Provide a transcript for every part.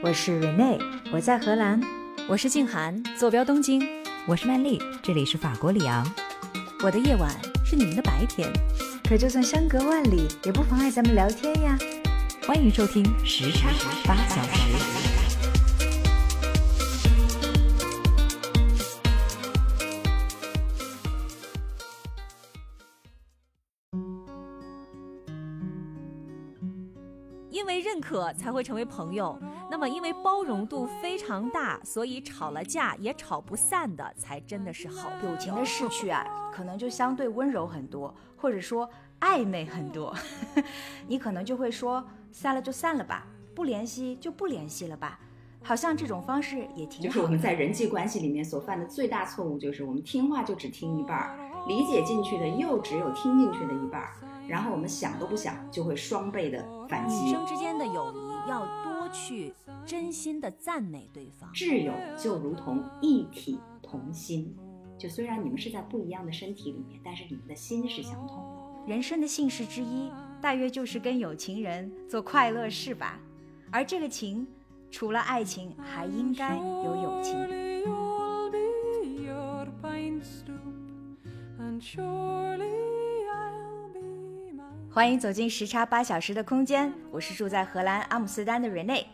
我是 Rene，我在荷兰；我是静涵，坐标东京；我是曼丽，这里是法国里昂。我的夜晚是你们的白天，可就算相隔万里，也不妨碍咱们聊天呀。欢迎收听时差八小时。因为认可才会成为朋友。那么，因为包容度非常大，所以吵了架也吵不散的，才真的是好友情的逝去啊，可能就相对温柔很多，或者说暧昧很多。你可能就会说，散了就散了吧，不联系就不联系了吧。好像这种方式也挺好。就是我们在人际关系里面所犯的最大错误，就是我们听话就只听一半儿，理解进去的又只有听进去的一半儿。然后我们想都不想，就会双倍的反击。女生之间的友谊要多去真心的赞美对方。挚友就如同一体同心，就虽然你们是在不一样的身体里面，但是你们的心是相同的。人生的幸事之一，大约就是跟有情人做快乐事吧。而这个情，除了爱情，还应该有友情。欢迎走进时差八小时的空间，我是住在荷兰阿姆斯特丹的 Rene。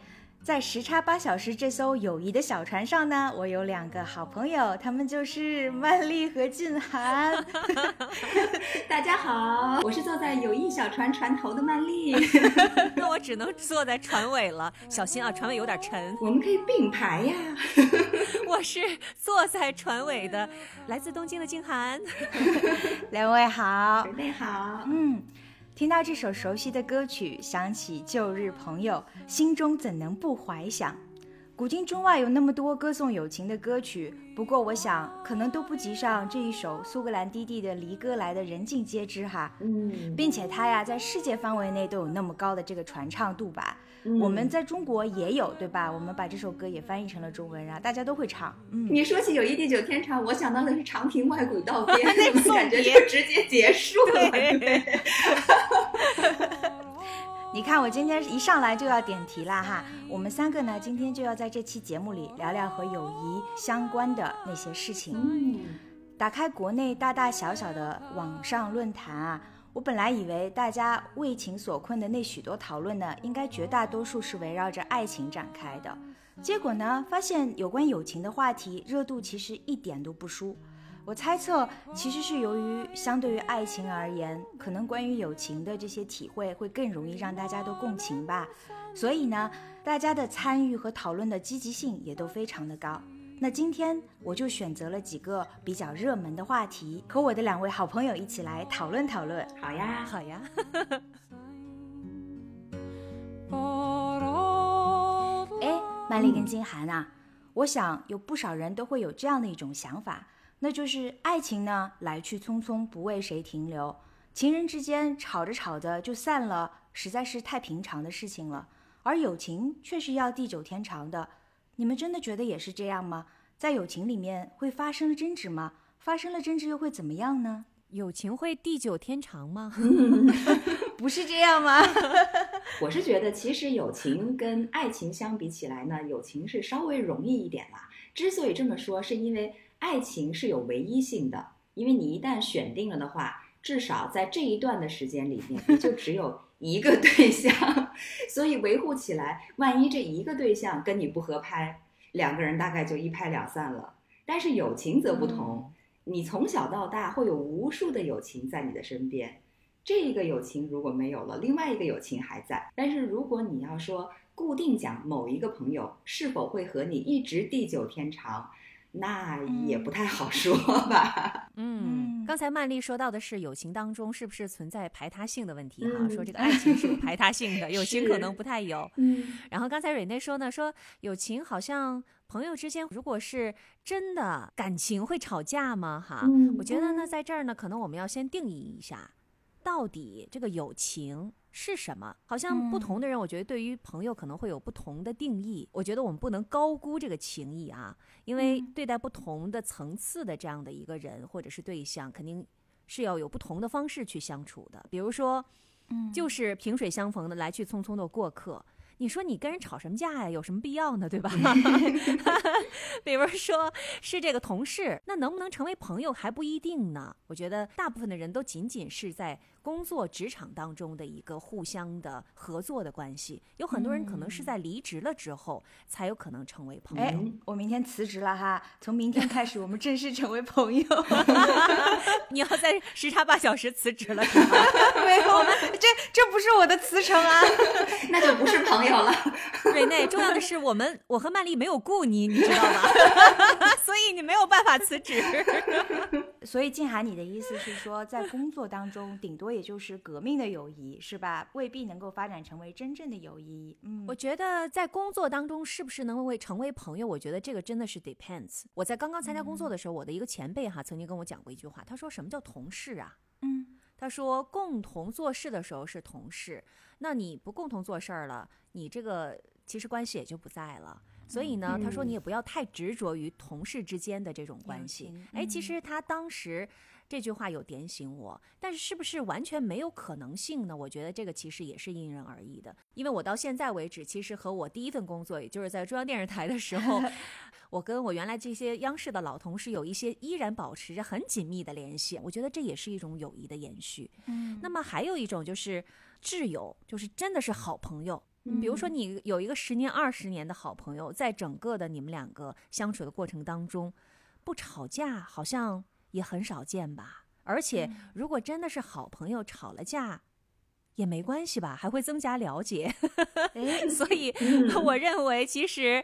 在时差八小时这艘友谊的小船上呢，我有两个好朋友，他们就是曼丽和静涵。大家好，我是坐在友谊小船船头的曼丽。那我只能坐在船尾了，小心啊，船尾有点沉。我们可以并排呀。我是坐在船尾的，来自东京的静涵。两位好，准备好，嗯。听到这首熟悉的歌曲，想起旧日朋友，心中怎能不怀想？古今中外有那么多歌颂友情的歌曲，不过我想可能都不及上这一首苏格兰低地的离歌来的人尽皆知哈。嗯，并且它呀，在世界范围内都有那么高的这个传唱度吧。我们在中国也有，对吧？我们把这首歌也翻译成了中文，然后大家都会唱。嗯，你说起友谊地久天长，我想到的是长亭外古道边，那种感觉就直接结束了。对，你看我今天一上来就要点题了哈。我们三个呢，今天就要在这期节目里聊聊和友谊相关的那些事情。嗯，打开国内大大小小的网上论坛啊。我本来以为大家为情所困的那许多讨论呢，应该绝大多数是围绕着爱情展开的。结果呢，发现有关友情的话题热度其实一点都不输。我猜测，其实是由于相对于爱情而言，可能关于友情的这些体会会更容易让大家都共情吧。所以呢，大家的参与和讨论的积极性也都非常的高。那今天我就选择了几个比较热门的话题，和我的两位好朋友一起来讨论讨论。好呀，好呀。哎，曼丽跟金涵啊，我想有不少人都会有这样的一种想法，那就是爱情呢来去匆匆，不为谁停留。情人之间吵着吵着就散了，实在是太平常的事情了。而友情却是要地久天长的。你们真的觉得也是这样吗？在友情里面会发生争执吗？发生了争执又会怎么样呢？友情会地久天长吗？不是这样吗？我是觉得，其实友情跟爱情相比起来呢，友情是稍微容易一点啦。之所以这么说，是因为爱情是有唯一性的，因为你一旦选定了的话，至少在这一段的时间里面，你就只有。一个对象，所以维护起来，万一这一个对象跟你不合拍，两个人大概就一拍两散了。但是友情则不同，你从小到大会有无数的友情在你的身边，这一个友情如果没有了，另外一个友情还在。但是如果你要说固定讲某一个朋友是否会和你一直地久天长。那也不太好说吧。嗯，刚才曼丽说到的是友情当中是不是存在排他性的问题哈？说这个爱情是排他性的，友情可能不太有。嗯，然后刚才蕊内说呢，说友情好像朋友之间如果是真的感情会吵架吗？哈，我觉得呢，在这儿呢，可能我们要先定义一下，到底这个友情。是什么？好像不同的人，我觉得对于朋友可能会有不同的定义。我觉得我们不能高估这个情谊啊，因为对待不同的层次的这样的一个人或者是对象，肯定是要有不同的方式去相处的。比如说，就是萍水相逢的来去匆匆的过客，你说你跟人吵什么架呀？有什么必要呢？对吧？比如说是这个同事，那能不能成为朋友还不一定呢。我觉得大部分的人都仅仅是在工作职场当中的一个互相的合作的关系，有很多人可能是在离职了之后才有可能成为朋友。哎，我明天辞职了哈，从明天开始我们正式成为朋友。你要在时差八小时辞职了是吗？没有，这这不是我的辞呈啊，那就不是朋友了。瑞内，重要的是我们我和曼丽没有雇你，你知道吗？所以你没有办法辞职。所以静涵，你的意思是说，在工作当中，顶多也就是革命的友谊，是吧？未必能够发展成为真正的友谊。嗯，我觉得在工作当中是不是能为成为朋友，我觉得这个真的是 depends。我在刚刚参加工作的时候，我的一个前辈哈曾经跟我讲过一句话，他说什么叫同事啊？嗯，他说共同做事的时候是同事，那你不共同做事儿了，你这个其实关系也就不在了。所以呢，他说你也不要太执着于同事之间的这种关系。哎，其实他当时这句话有点醒我，但是是不是完全没有可能性呢？我觉得这个其实也是因人而异的。因为我到现在为止，其实和我第一份工作，也就是在中央电视台的时候，我跟我原来这些央视的老同事有一些依然保持着很紧密的联系。我觉得这也是一种友谊的延续。嗯，那么还有一种就是挚友，就是真的是好朋友。比如说，你有一个十年、二十年的好朋友，在整个的你们两个相处的过程当中，不吵架好像也很少见吧？而且，如果真的是好朋友吵了架，也没关系吧？还会增加了解。所以，我认为其实，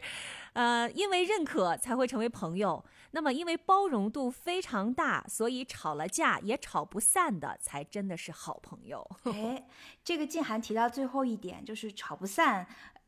呃，因为认可才会成为朋友。那么，因为包容度非常大，所以吵了架也吵不散的，才真的是好朋友。哎，这个静涵提到最后一点，就是吵不散，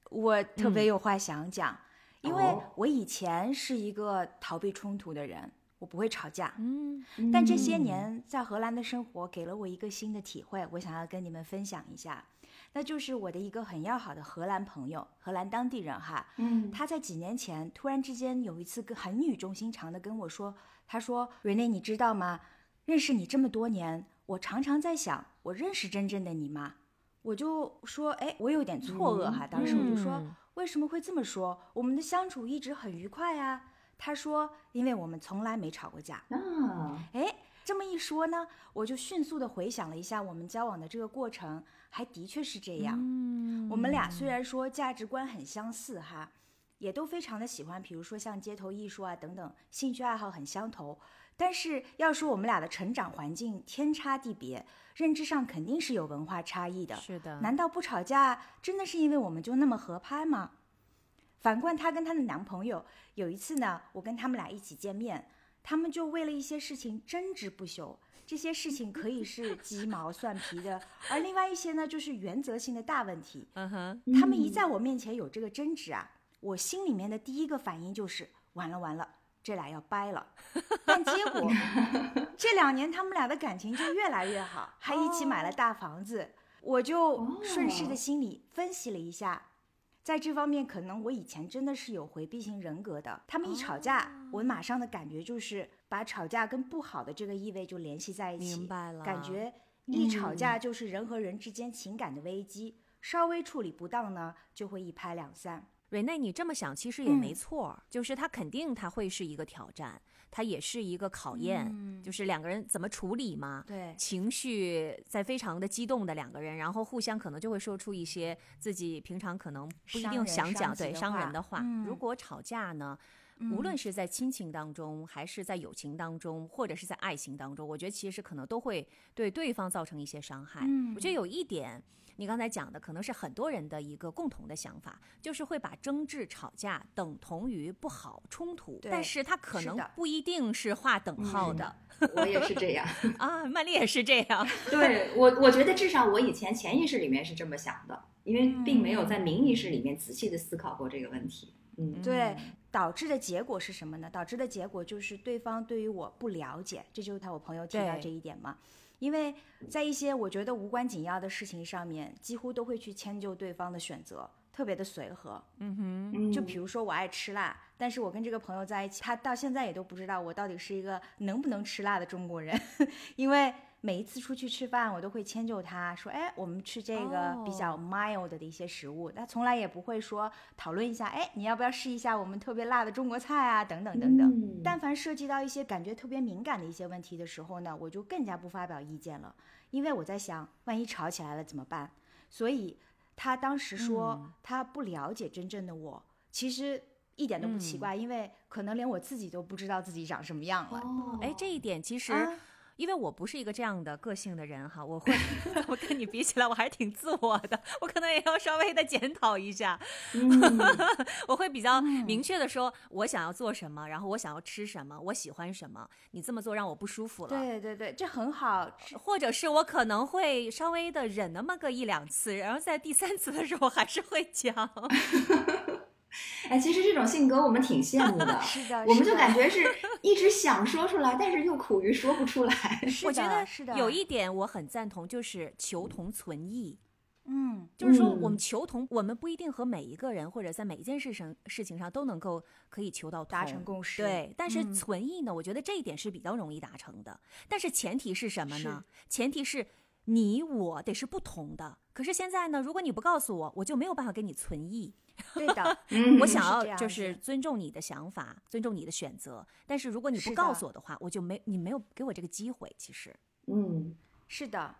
我特别有话想讲，因为我以前是一个逃避冲突的人，我不会吵架。嗯，但这些年在荷兰的生活给了我一个新的体会，我想要跟你们分享一下。那就是我的一个很要好的荷兰朋友，荷兰当地人哈，嗯，他在几年前突然之间有一次跟很语重心长的跟我说，他说：“瑞内，你知道吗？认识你这么多年，我常常在想，我认识真正的你吗？”我就说：“哎，我有点错愕哈。”当时我就说：“为什么会这么说？我们的相处一直很愉快呀。”他说：“因为我们从来没吵过架。”啊，哎，这么一说呢，我就迅速的回想了一下我们交往的这个过程。还的确是这样，嗯，我们俩虽然说价值观很相似哈，也都非常的喜欢，比如说像街头艺术啊等等，兴趣爱好很相投。但是要说我们俩的成长环境天差地别，认知上肯定是有文化差异的。是的，难道不吵架真的是因为我们就那么合拍吗？反观她跟她的男朋友，有一次呢，我跟他们俩一起见面，他们就为了一些事情争执不休。这些事情可以是鸡毛蒜皮的，而另外一些呢，就是原则性的大问题。嗯哼，他们一在我面前有这个争执啊，我心里面的第一个反应就是完了完了，这俩要掰了。但结果 这两年他们俩的感情就越来越好，还一起买了大房子。我就顺势的心理分析了一下。在这方面，可能我以前真的是有回避型人格的。他们一吵架，我马上的感觉就是把吵架跟不好的这个意味就联系在一起。明白了，感觉一吵架就是人和人之间情感的危机，稍微处理不当呢，就会一拍两散。瑞内，你这么想其实也没错，就是他肯定他会是一个挑战。它也是一个考验，就是两个人怎么处理嘛。对，情绪在非常的激动的两个人，然后互相可能就会说出一些自己平常可能不一定想讲对伤人的话。如果吵架呢，无论是在亲情当中，还是在友情当中，或者是在爱情当中，我觉得其实可能都会对对方造成一些伤害。我觉得有一点。你刚才讲的可能是很多人的一个共同的想法，就是会把争执、吵架等同于不好、冲突，但是它可能不一定是划等号的。我也是这样 啊，曼丽也是这样。对我，我觉得至少我以前潜意识里面是这么想的，因为并没有在明意识里面仔细的思考过这个问题。嗯，对，导致的结果是什么呢？导致的结果就是对方对于我不了解，这就是他我朋友提到这一点嘛。因为在一些我觉得无关紧要的事情上面，几乎都会去迁就对方的选择，特别的随和。嗯哼，就比如说我爱吃辣，但是我跟这个朋友在一起，他到现在也都不知道我到底是一个能不能吃辣的中国人，因为每一次出去吃饭，我都会迁就他说，哎，我们吃这个比较 mild 的一些食物。他从来也不会说讨论一下，哎，你要不要试一下我们特别辣的中国菜啊，等等等等。但凡涉及到一些感觉特别敏感的一些问题的时候呢，我就更加不发表意见了，因为我在想，万一吵起来了怎么办？所以他当时说他不了解真正的我，其实。一点都不奇怪，因为可能连我自己都不知道自己长什么样了。哦，哎，这一点其实，因为我不是一个这样的个性的人哈，我会，我跟你比起来，我还是挺自我的，我可能也要稍微的检讨一下。我会比较明确的说，我想要做什么，然后我想要吃什么，我喜欢什么。你这么做让我不舒服了。对对对，这很好。或者是我可能会稍微的忍那么个一两次，然后在第三次的时候还是会讲。哎，其实这种性格我们挺羡慕的，是的，我们就感觉是一直想说出来，但是又苦于说不出来。我觉得有一点我很赞同，就是求同存异。嗯，就是说我们求同，我们不一定和每一个人或者在每一件事上事情上都能够可以求到达成共识。对，但是存异呢，我觉得这一点是比较容易达成的。但是前提是什么呢？前提是你我得是不同的。可是现在呢，如果你不告诉我，我就没有办法跟你存异。对的，我想要就是尊重你的想法，尊重你的选择。但是如果你不告诉我的话，我就没你没有给我这个机会。其实，嗯，是的，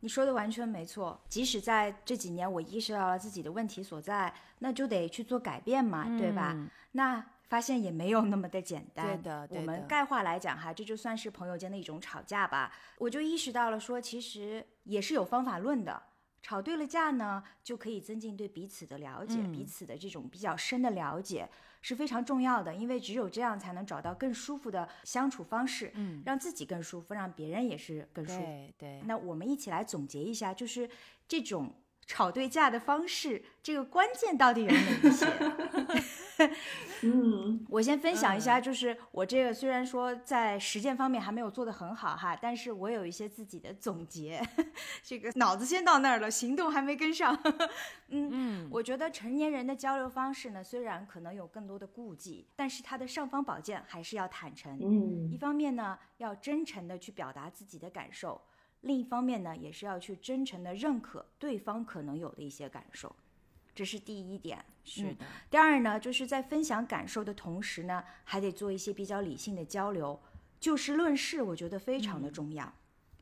你说的完全没错。即使在这几年我意识到了自己的问题所在，那就得去做改变嘛，对吧？那发现也没有那么的简单。对的，我们概括来讲哈，这就算是朋友间的一种吵架吧。我就意识到了说，其实也是有方法论的。吵对了架呢，就可以增进对彼此的了解，彼此的这种比较深的了解是非常重要的，因为只有这样才能找到更舒服的相处方式，嗯，让自己更舒服，让别人也是更舒服。对对。那我们一起来总结一下，就是这种吵对架的方式，这个关键到底有哪一些？嗯，我先分享一下，就是我这个虽然说在实践方面还没有做得很好哈，但是我有一些自己的总结。这个脑子先到那儿了，行动还没跟上。嗯嗯，我觉得成年人的交流方式呢，虽然可能有更多的顾忌，但是他的尚方宝剑还是要坦诚。嗯，一方面呢，要真诚的去表达自己的感受；另一方面呢，也是要去真诚的认可对方可能有的一些感受。这是第一点，是的。第二呢，就是在分享感受的同时呢，还得做一些比较理性的交流，就事论事，我觉得非常的重要。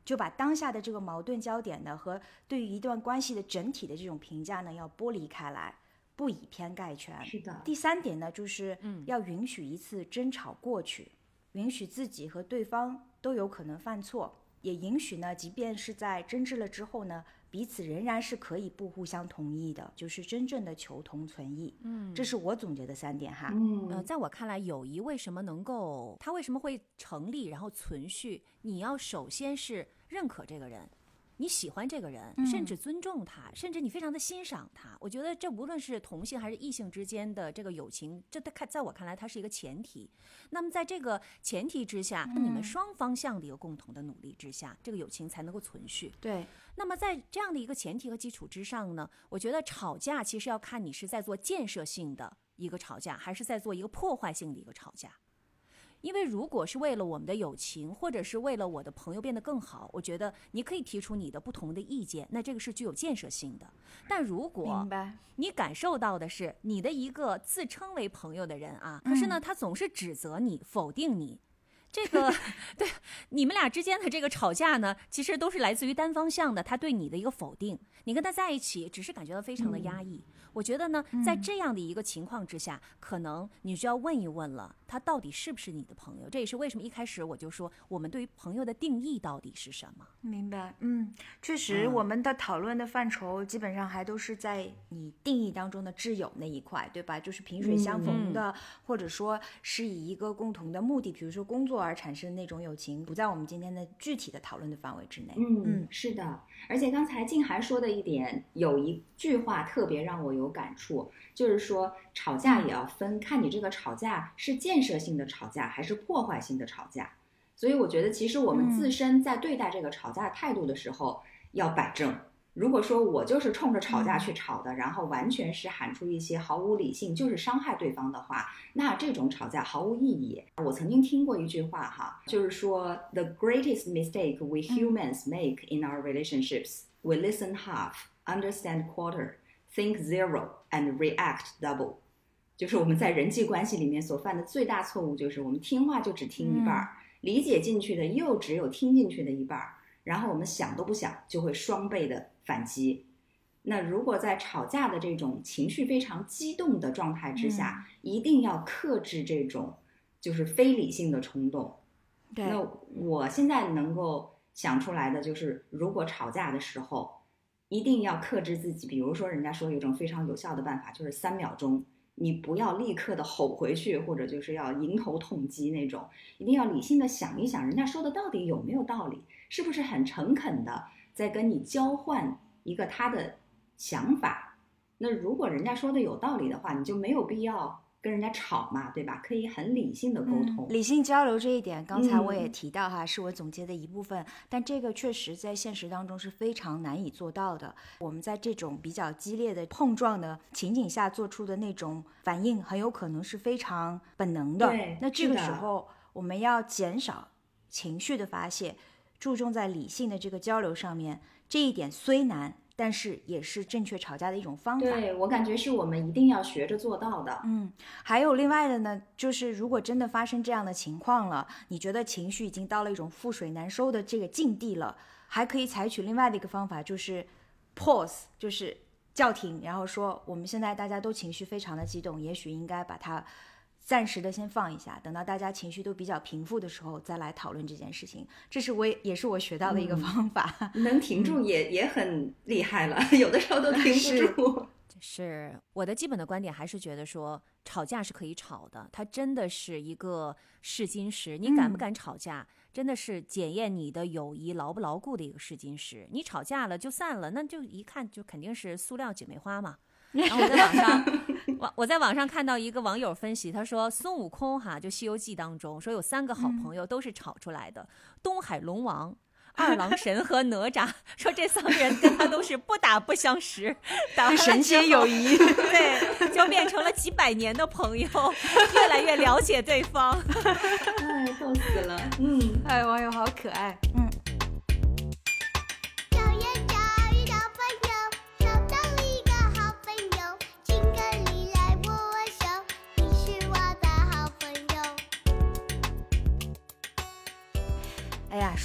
就把当下的这个矛盾焦点呢，和对于一段关系的整体的这种评价呢，要剥离开来，不以偏概全。是的。第三点呢，就是要允许一次争吵过去，允许自己和对方都有可能犯错，也允许呢，即便是在争执了之后呢。彼此仍然是可以不互相同意的，就是真正的求同存异。嗯，这是我总结的三点哈。嗯，呃，在我看来，友谊为什么能够，它为什么会成立，然后存续？你要首先是认可这个人。你喜欢这个人，甚至尊重他，甚至你非常的欣赏他。我觉得这无论是同性还是异性之间的这个友情，这看在我看来，它是一个前提。那么在这个前提之下，你们双方向的一个共同的努力之下，这个友情才能够存续。对。那么在这样的一个前提和基础之上呢，我觉得吵架其实要看你是在做建设性的一个吵架，还是在做一个破坏性的一个吵架。因为如果是为了我们的友情，或者是为了我的朋友变得更好，我觉得你可以提出你的不同的意见，那这个是具有建设性的。但如果你感受到的是你的一个自称为朋友的人啊，可是呢，他总是指责你、否定你，这个 对你们俩之间的这个吵架呢，其实都是来自于单方向的，他对你的一个否定。你跟他在一起，只是感觉到非常的压抑。我觉得呢，在这样的一个情况之下，可能你就要问一问了，他到底是不是你的朋友？这也是为什么一开始我就说，我们对于朋友的定义到底是什么？明白，嗯，确实，我们的讨论的范畴基本上还都是在你定义当中的挚友那一块，对吧？就是萍水相逢的，或者说是以一个共同的目的，比如说工作而产生的那种友情，不在我们今天的具体的讨论的范围之内。嗯嗯，是的。而且刚才静涵说的一点，有一句话特别让我有。有感触，就是说吵架也要分，看你这个吵架是建设性的吵架还是破坏性的吵架。所以我觉得，其实我们自身在对待这个吵架态度的时候要摆正，如果说我就是冲着吵架去吵的，然后完全是喊出一些毫无理性，就是伤害对方的话，那这种吵架毫无意义。我曾经听过一句话哈，就是说，the greatest mistake we humans make in our relationships, we listen half, understand quarter, think zero, and react double。就是我们在人际关系里面所犯的最大错误，就是我们听话就只听一半儿，理解进去的又只有听进去的一半儿，然后我们想都不想就会双倍的。反击。那如果在吵架的这种情绪非常激动的状态之下，一定要克制这种就是非理性的冲动。对。那我现在能够想出来的就是，如果吵架的时候，一定要克制自己。比如说，人家说有一种非常有效的办法，就是三秒钟，你不要立刻的吼回去，或者就是要迎头痛击那种，一定要理性的想一想，人家说的到底有没有道理，是不是很诚恳的。在跟你交换一个他的想法，那如果人家说的有道理的话，你就没有必要跟人家吵嘛，对吧？可以很理性的沟通，理性交流这一点，刚才我也提到哈，是我总结的一部分。但这个确实在现实当中是非常难以做到的。我们在这种比较激烈的碰撞的情景下做出的那种反应，很有可能是非常本能的。那这个时候我们要减少情绪的发泄。注重在理性的这个交流上面，这一点虽难，但是也是正确吵架的一种方法。对我感觉是我们一定要学着做到的。嗯，还有另外的呢，就是如果真的发生这样的情况了，你觉得情绪已经到了一种覆水难收的这个境地了，还可以采取另外的一个方法，就是 pause，就是叫停，然后说我们现在大家都情绪非常的激动，也许应该把它。暂时的先放一下，等到大家情绪都比较平复的时候再来讨论这件事情。这是我也是我学到的一个方法，能停住也也很厉害了，有的时候都停不住。是我的基本的观点，还是觉得说吵架是可以吵的，它真的是一个试金石。你敢不敢吵架，真的是检验你的友谊牢不牢固的一个试金石。你吵架了就散了，那就一看就肯定是塑料姐妹花嘛。然后我在网上，网我在网上看到一个网友分析，他说孙悟空哈，就《西游记》当中说有三个好朋友都是吵出来的，东海龙王、二郎神和哪吒，说这三个人跟他都是不打不相识，打神仙友谊，对，就变成了几百年的朋友，越来越了解对方，哎，逗死了，嗯，哎，网友好可爱，嗯。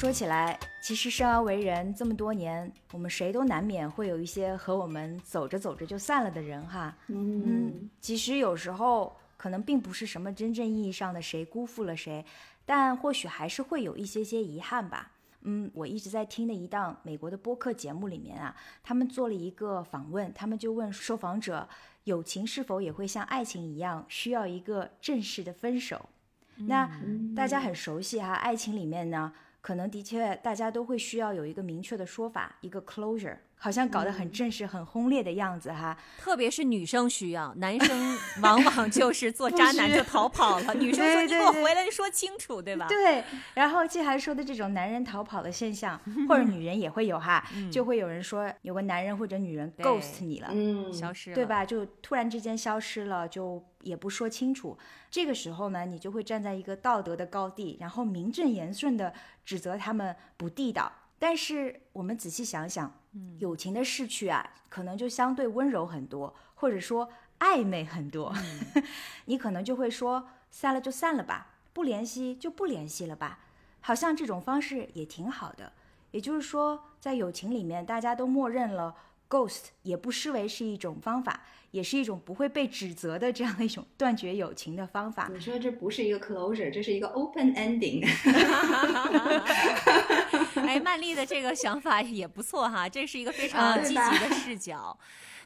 说起来，其实生而为人这么多年，我们谁都难免会有一些和我们走着走着就散了的人哈。嗯，其实有时候可能并不是什么真正意义上的谁辜负了谁，但或许还是会有一些些遗憾吧。嗯，我一直在听的一档美国的播客节目里面啊，他们做了一个访问，他们就问受访者，友情是否也会像爱情一样需要一个正式的分手？那大家很熟悉哈，爱情里面呢。可能的确，大家都会需要有一个明确的说法，一个 closure，好像搞得很正式、很轰烈的样子哈。特别是女生需要，男生往往 就是做渣男就逃跑了。女生说：“你给我回来说清楚，对吧？”对。然后季涵说的这种男人逃跑的现象，或者女人也会有哈，就会有人说有个男人或者女人 ghost 你了，嗯，消失，对吧？就突然之间消失了，就。也不说清楚，这个时候呢，你就会站在一个道德的高地，然后名正言顺的指责他们不地道。但是我们仔细想想，友情的逝去啊，可能就相对温柔很多，或者说暧昧很多。你可能就会说，散了就散了吧，不联系就不联系了吧，好像这种方式也挺好的。也就是说，在友情里面，大家都默认了。Ghost 也不失为是一种方法，也是一种不会被指责的这样的一种断绝友情的方法。你说这不是一个 closure，这是一个 open ending。哎，曼丽的这个想法也不错哈，这是一个非常积极的视角。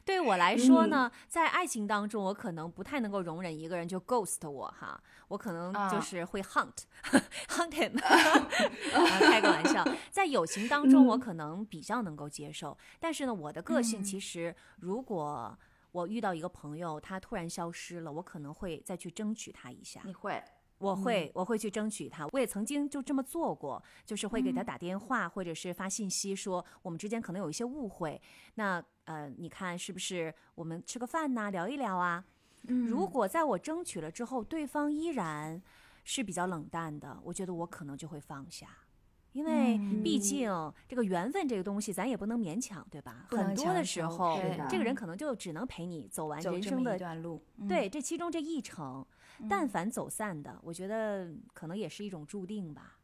对我来说呢，在爱情当中，我可能不太能够容忍一个人就 ghost 我哈，我可能就是会 hunt，hunt him，开个玩笑。在友情当中，我可能比较能够接受，但是呢，我的个性其实，如果我遇到一个朋友，他突然消失了，我可能会再去争取他一下。你会？我会，我会去争取他。我也曾经就这么做过，就是会给他打电话，或者是发信息说我们之间可能有一些误会。那呃，你看是不是我们吃个饭呐，聊一聊啊？如果在我争取了之后，对方依然是比较冷淡的，我觉得我可能就会放下。因为毕竟这个缘分这个东西，咱也不能勉强，对吧？很多的时候，这个人可能就只能陪你走完人生的一段路。对，这其中这一程，但凡走散的，我觉得可能也是一种注定吧。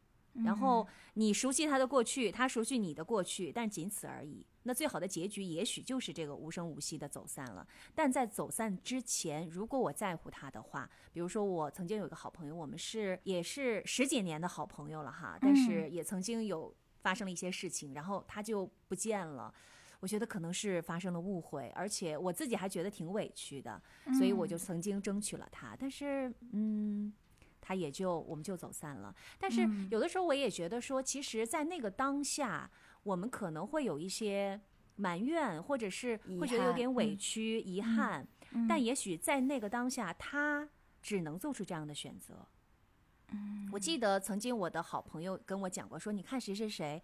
然后你熟悉他的过去，他熟悉你的过去，但仅此而已。那最好的结局也许就是这个无声无息的走散了。但在走散之前，如果我在乎他的话，比如说我曾经有一个好朋友，我们是也是十几年的好朋友了哈，但是也曾经有发生了一些事情，然后他就不见了。我觉得可能是发生了误会，而且我自己还觉得挺委屈的，所以我就曾经争取了他，但是嗯。他也就我们就走散了，但是有的时候我也觉得说，其实，在那个当下，我们可能会有一些埋怨，或者是会觉得有点委屈、遗憾，但也许在那个当下，他只能做出这样的选择。嗯，我记得曾经我的好朋友跟我讲过，说你看谁谁谁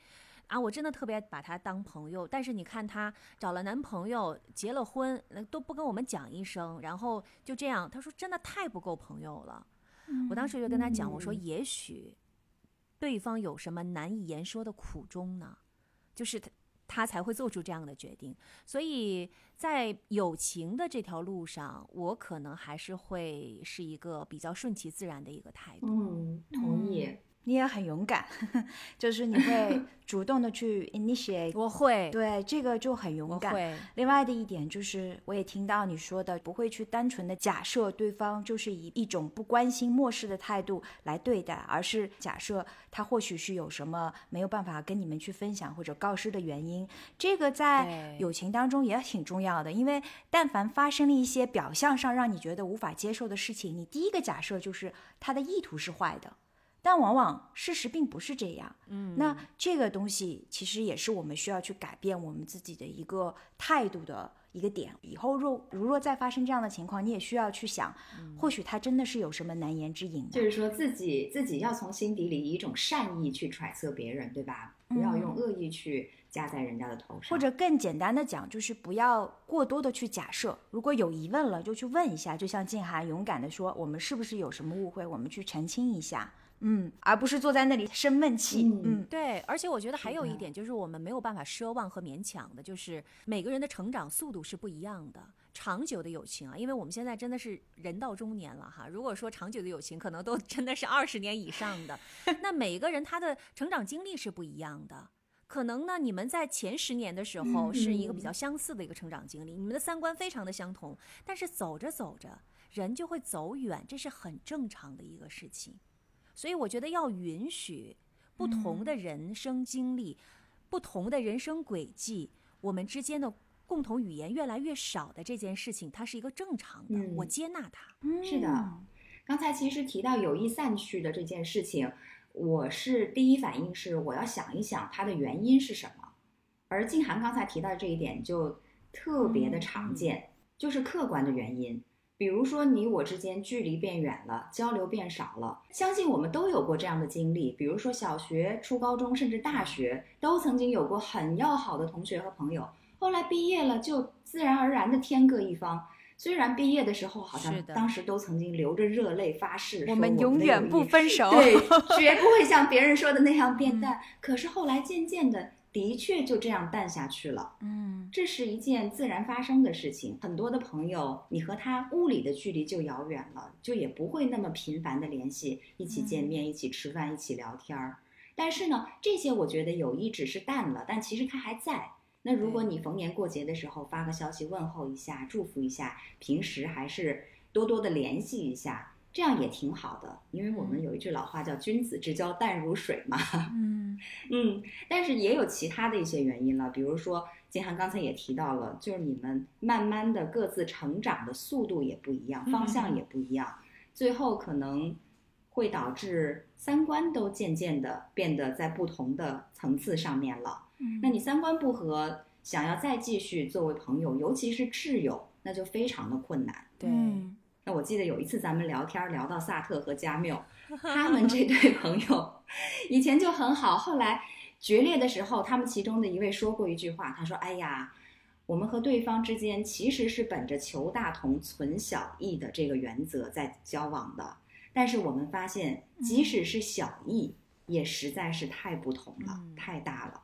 啊，我真的特别把他当朋友，但是你看她找了男朋友，结了婚，都不跟我们讲一声，然后就这样，他说真的太不够朋友了。我当时就跟他讲，我说也许对方有什么难以言说的苦衷呢，就是他他才会做出这样的决定。所以在友情的这条路上，我可能还是会是一个比较顺其自然的一个态度。嗯，同意。你也很勇敢，就是你会 主动的去 initiate，我会，对这个就很勇敢。另外的一点就是，我也听到你说的，不会去单纯的假设对方就是以一种不关心、漠视的态度来对待，而是假设他或许是有什么没有办法跟你们去分享或者告知的原因。这个在友情当中也挺重要的，因为但凡发生了一些表象上让你觉得无法接受的事情，你第一个假设就是他的意图是坏的。但往往事实并不是这样，嗯，那这个东西其实也是我们需要去改变我们自己的一个态度的一个点。以后若如若再发生这样的情况，你也需要去想，或许他真的是有什么难言之隐。就是说自己自己要从心底里以一种善意去揣测别人，对吧？不要用恶意去加在人家的头上。或者更简单的讲，就是不要过多的去假设。如果有疑问了，就去问一下。就像静涵勇敢的说，我们是不是有什么误会？我们去澄清一下。嗯，而不是坐在那里生闷气。嗯，对，而且我觉得还有一点就是，我们没有办法奢望和勉强的，就是每个人的成长速度是不一样的。长久的友情啊，因为我们现在真的是人到中年了哈。如果说长久的友情，可能都 真的是二十年以上的。那每一个人他的成长经历是不一样的，可能呢，你们在前十年的时候是一个比较相似的一个成长经历，你们的三观非常的相同，但是走着走着，人就会走远，这是很正常的一个事情。所以我觉得要允许不同的人生经历、不同的人生轨迹，我们之间的共同语言越来越少的这件事情，它是一个正常的。我接纳它。是的，刚才其实提到友谊散去的这件事情，我是第一反应是我要想一想它的原因是什么。而静涵刚才提到这一点就特别的常见，就是客观的原因。比如说，你我之间距离变远了，交流变少了。相信我们都有过这样的经历。比如说，小学、初高中，甚至大学，都曾经有过很要好的同学和朋友。后来毕业了，就自然而然的天各一方。虽然毕业的时候，好像当时都曾经流着热泪发誓，我们永远不分手，对，绝不会像别人说的那样变淡。可是后来渐渐的。的确就这样淡下去了，嗯，这是一件自然发生的事情。很多的朋友，你和他物理的距离就遥远了，就也不会那么频繁的联系，一起见面，一起吃饭，一起聊天儿。但是呢，这些我觉得友谊只是淡了，但其实它还在。那如果你逢年过节的时候发个消息问候一下，祝福一下，平时还是多多的联系一下。这样也挺好的，因为我们有一句老话叫“君子之交淡如水”嘛。嗯 嗯，但是也有其他的一些原因了，比如说金涵刚才也提到了，就是你们慢慢的各自成长的速度也不一样，方向也不一样，最后可能会导致三观都渐渐的变得在不同的层次上面了。嗯，那你三观不合，想要再继续作为朋友，尤其是挚友，那就非常的困难。对。那我记得有一次咱们聊天聊到萨特和加缪，他们这对朋友以前就很好，后来决裂的时候，他们其中的一位说过一句话，他说：“哎呀，我们和对方之间其实是本着求大同存小异的这个原则在交往的，但是我们发现，即使是小异，也实在是太不同了，太大了。”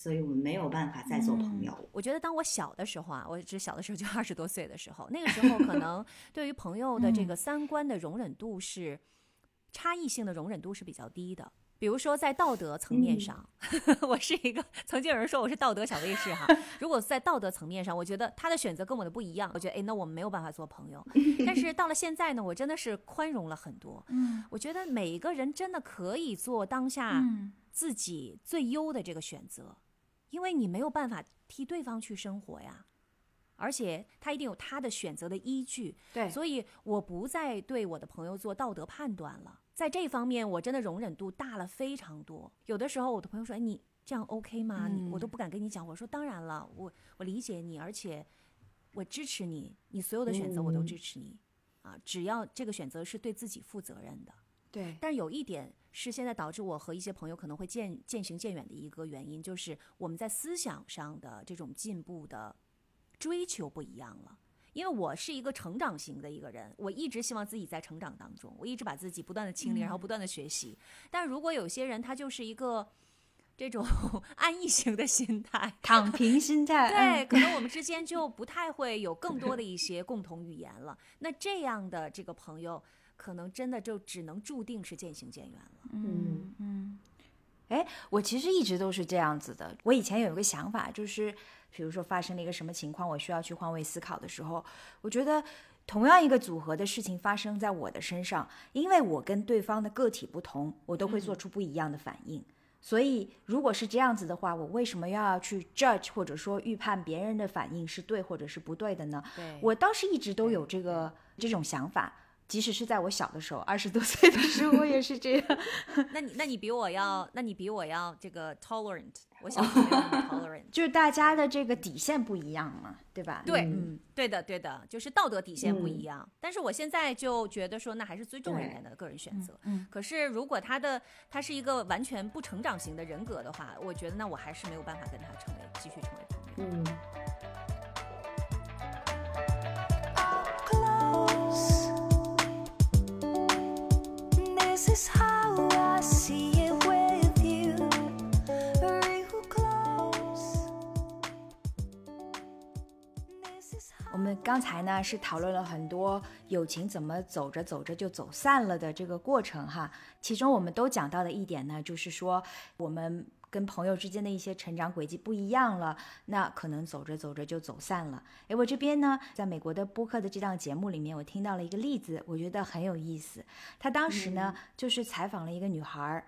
所以我们没有办法再做朋友。我觉得当我小的时候啊，我只小的时候就 二十多岁的时候，那个时候可能 对于朋友的这个三观的容忍度是差异性的容忍度是比较低的。比如说在道德层面上，我是一个曾经有人说我是道德小卫士哈。如果在道德层面上，我觉得他的选择跟我的不一样，我觉得哎，那我们没有办法做朋友。但是到了现在呢，我真的是宽容了很多。嗯，我觉得每一个人真的可以做当下自己最优的这个选择。因为你没有办法替对方去生活呀，而且他一定有他的选择的依据。对，所以我不再对我的朋友做道德判断了。在这方面，我真的容忍度大了非常多。有的时候，我的朋友说：“哎，你这样 OK 吗？”我都不敢跟你讲。我说：“当然了，我我理解你，而且我支持你，你所有的选择我都支持你。啊，只要这个选择是对自己负责任的。”对，但是有一点是现在导致我和一些朋友可能会渐渐行渐远的一个原因，就是我们在思想上的这种进步的追求不一样了。因为我是一个成长型的一个人，我一直希望自己在成长当中，我一直把自己不断的清理，然后不断的学习。但如果有些人他就是一个这种 安逸型的心态，躺平心态，对，可能我们之间就不太会有更多的一些共同语言了。那这样的这个朋友。可能真的就只能注定是渐行渐远了。嗯嗯，哎，我其实一直都是这样子的。我以前有一个想法，就是比如说发生了一个什么情况，我需要去换位思考的时候，我觉得同样一个组合的事情发生在我的身上，因为我跟对方的个体不同，我都会做出不一样的反应。所以如果是这样子的话，我为什么要去 judge 或者说预判别人的反应是对或者是不对的呢？对我倒是一直都有这个这种想法。即使是在我小的时候，二十多岁的时候，我也是这样。那你，那你比我要，那你比我要这个 tolerant。我小时候 tolerant，就是大家的这个底线不一样嘛，对吧？对，嗯，对的，对的，就是道德底线不一样。但是我现在就觉得说，那还是尊重人家的个人选择。嗯。可是如果他的他是一个完全不成长型的人格的话，我觉得那我还是没有办法跟他成为继续成为朋友。嗯。我们刚才呢是讨论了很多友情怎么走着走着就走散了的这个过程哈，其中我们都讲到的一点呢，就是说我们。跟朋友之间的一些成长轨迹不一样了，那可能走着走着就走散了。诶，我这边呢，在美国的播客的这档节目里面，我听到了一个例子，我觉得很有意思。他当时呢，就是采访了一个女孩儿，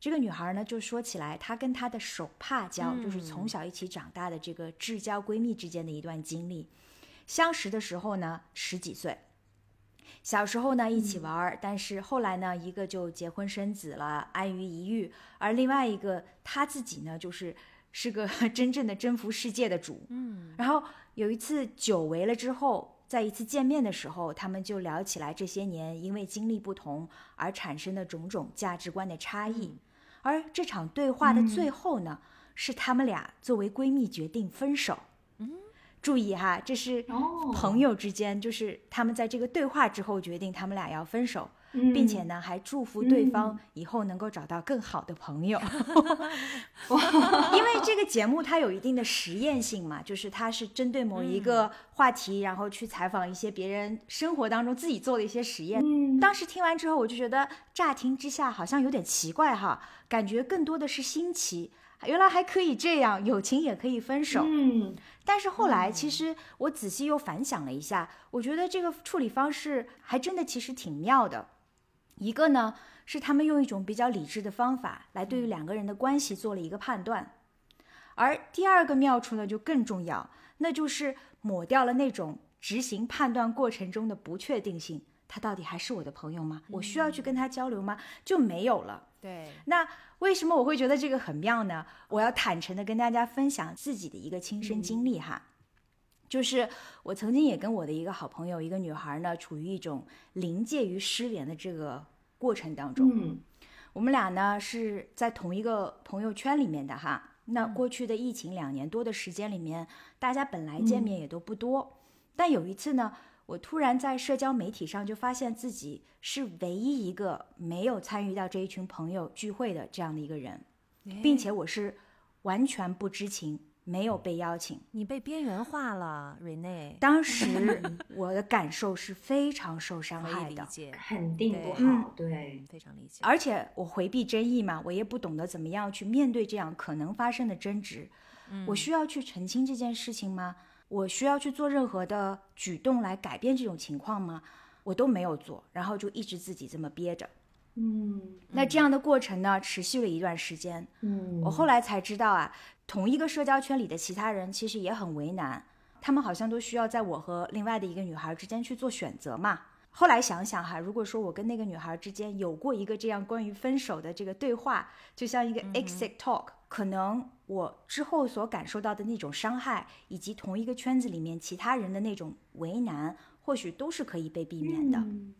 这个女孩儿呢，就说起来她跟她的手帕交，就是从小一起长大的这个至交闺蜜之间的一段经历。相识的时候呢，十几岁。小时候呢一起玩儿，但是后来呢一个就结婚生子了，安于一隅，而另外一个他自己呢就是是个 真正的征服世界的主。嗯，然后有一次久违了之后，在一次见面的时候，他们就聊起来这些年因为经历不同而产生的种种价值观的差异，而这场对话的最后呢，是他们俩作为闺蜜决定分手。注意哈，这是朋友之间，就是他们在这个对话之后决定他们俩要分手，并且呢还祝福对方以后能够找到更好的朋友。因为这个节目它有一定的实验性嘛，就是它是针对某一个话题，然后去采访一些别人生活当中自己做的一些实验。当时听完之后，我就觉得乍听之下好像有点奇怪哈，感觉更多的是新奇。原来还可以这样，友情也可以分手。嗯，但是后来其实我仔细又反想了一下，我觉得这个处理方式还真的其实挺妙的。一个呢是他们用一种比较理智的方法来对于两个人的关系做了一个判断，而第二个妙处呢就更重要，那就是抹掉了那种执行判断过程中的不确定性。他到底还是我的朋友吗？我需要去跟他交流吗？就没有了。对，那为什么我会觉得这个很妙呢？我要坦诚的跟大家分享自己的一个亲身经历哈，就是我曾经也跟我的一个好朋友，一个女孩呢，处于一种临界于失联的这个过程当中。嗯我们俩呢是在同一个朋友圈里面的哈。那过去的疫情两年多的时间里面，大家本来见面也都不多，但有一次呢，我突然在社交媒体上就发现自己是唯一一个没有参与到这一群朋友聚会的这样的一个人，并且我是完全不知情，没有被邀请。你被边缘化了，瑞内，当时我的感受是非常受伤害的，理解，肯定不好，对，非常理解。而且我回避争议嘛，我也不懂得怎么样去面对这样可能发生的争执。我需要去澄清这件事情吗？我需要去做任何的举动来改变这种情况吗？我都没有做，然后就一直自己这么憋着。嗯那这样的过程呢，持续了一段时间。嗯，我后来才知道啊，同一个社交圈里的其他人其实也很为难，他们好像都需要在我和另外的一个女孩之间去做选择嘛。后来想想哈，如果说我跟那个女孩之间有过一个这样关于分手的这个对话，就像一个 exit talk，、可能我之后所感受到的那种伤害，以及同一个圈子里面其他人的那种为难，或许都是可以被避免的。嗯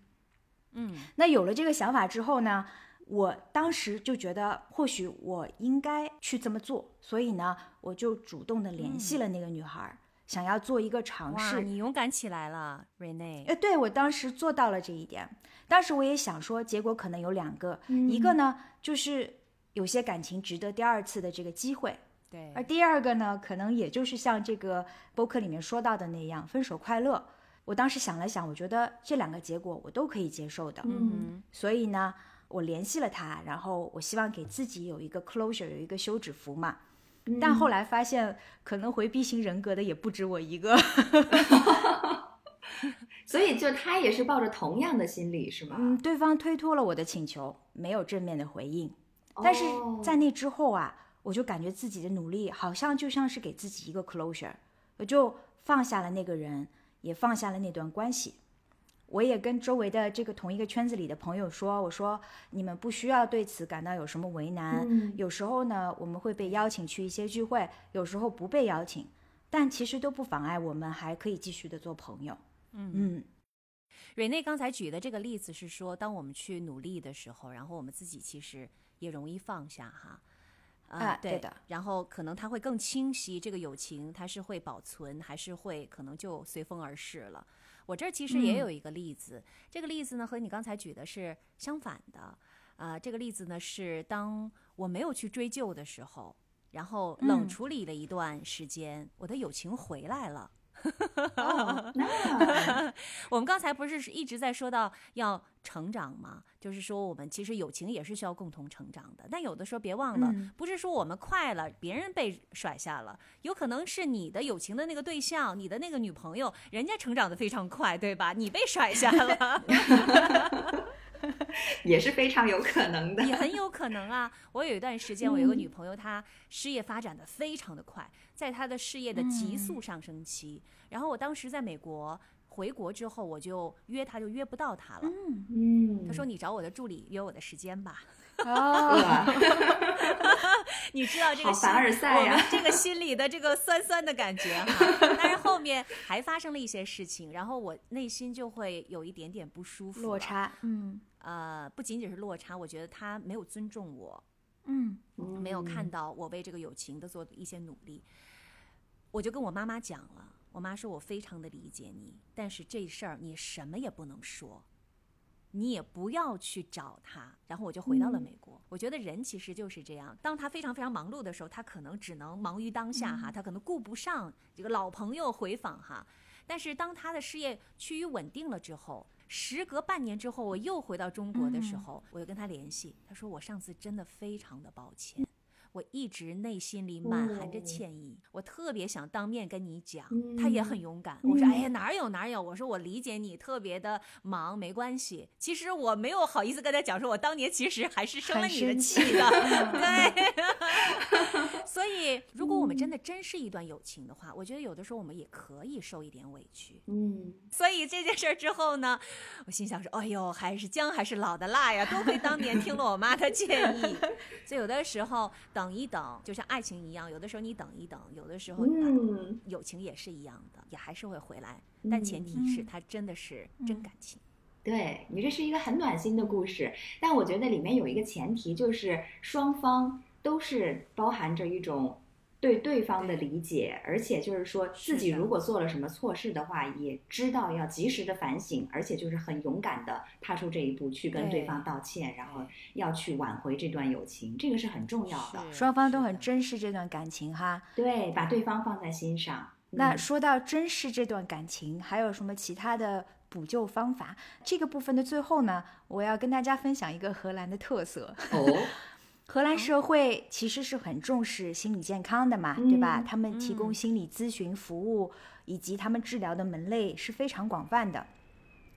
嗯那有了这个想法之后呢，我当时就觉得或许我应该去这么做，所以呢，我就主动的联系了那个女孩，想要做一个尝，试。你勇敢起来了，瑞内。呃，对我当时做到了这一点。当时我也想说，结果可能有两个，一个呢就是有些感情值得第二次的这个机会，对而第二个呢，可能也就是像这个播客里面说到的那样，分手快乐。我当时想了想，我觉得这两个结果我都可以接受的。嗯所以呢，我联系了他，然后我希望给自己有一个 closure，有一个休止符嘛。但后来发现，可能回避型人格的也不止我一个。所以就他也是抱着同样的心理是吗？嗯，对方推脱了我的请求，没有正面的回应。但是哦在那之后啊，我就感觉自己的努力好像就像是给自己一个 closure，我就放下了那个人，也放下了那段关系。我也跟周围的这个同一个圈子里的朋友说，我说你们不需要对此感到有什么为难。嗯有时候呢，我们会被邀请去一些聚会，有时候不被邀请，但其实都不妨碍我们还可以继续的做朋友。嗯瑞内刚才举的这个例子是说，当我们去努力的时候，然后我们自己其实也容易放下哈。对啊对的然后可能他会更清晰，这个友情它是会保存，还是会可能就随风而逝了。我这儿其实也有一个例子，这个例子呢和你刚才举的是相反的。啊、这个例子呢是当我没有去追究的时候，然后冷嗯处理了一段时间，我的友情回来了。我们刚才不是一直在说到要成长吗？就是说我们其实友情也是需要共同成长的。但有的时候别忘了，嗯不是说我们快了，别人被甩下了，有可能是你的友情的那个对象，你的那个女朋友，人家成长的非常快，对吧？你被甩下了，也是非常有可能的。也很有可能啊。我有一段时间，我有个女朋友，她事业发展的非常的快，在她的事业的急速上升期。然后我当时在美国。回国之后，我就约她，就约不到她了。嗯，她说：“你找我的助理约我的时间吧。”哦，你知道这个凡尔赛呀这个心里的这个酸酸的感觉哈。但是后面还发生了一些事情，然后我内心就会有一点点不舒服。落。差。嗯呃，不仅仅是落差，我觉得他没有尊重我，嗯没有看到我为这个友情的做的一些努力。我就跟我妈妈讲了，我妈说我非常的理解你，但是这事儿你什么也不能说。你也不要去找他，然后我就回到了美国。我觉得人其实就是这样，当他非常非常忙碌的时候，他可能只能忙于当下哈，他可能顾不上这个老朋友回访哈。但是当他的事业趋于稳定了之后，时隔半年之后，我又回到中国的时候，我又跟他联系，他说我上次真的非常的抱歉。我一直内心里满含着歉意，我特别想当面跟你讲。他也很勇敢，我说：“哎呀，哪有哪有？”我说：“我理解你特别的忙，没关系。”其实我没有好意思跟他讲，说我当年其实还是生了你的气的，对。所以，如果我们真的珍视一段友情的话，我觉得有的时候我们也可以受一点委屈。嗯，所以这件事儿之后呢，我心想说：“哎呦，还是姜还是老的辣呀！多亏当年听了我妈的 建议。”所以有的时候，等等一等，就像爱情一样，有的时候你等一等，有的时候嗯，友情也是一样的，也还是会回来，但前提是它真的是真感情。对你这是一个很暖心的故事，但我觉得里面有一个前提，就是双方都是包含着一种对对方的理解，而且就是说自己如果做了什么错事的话，也知道要及时的反省，而且就是很勇敢的踏出这一步去跟对对方道歉，然后要去挽回这段友情，这个是很重要的。双方都很珍视这段感情哈。对，把对方放在心上。嗯那说到珍视这段感情，还有什么其他的补救方法？这个部分的最后呢，我要跟大家分享一个荷兰的特色。哦，荷兰社会其实是很重视心理健康的嘛，对吧？嗯他们提供嗯心理咨询服务，以及他们治疗的门类是非常广泛的。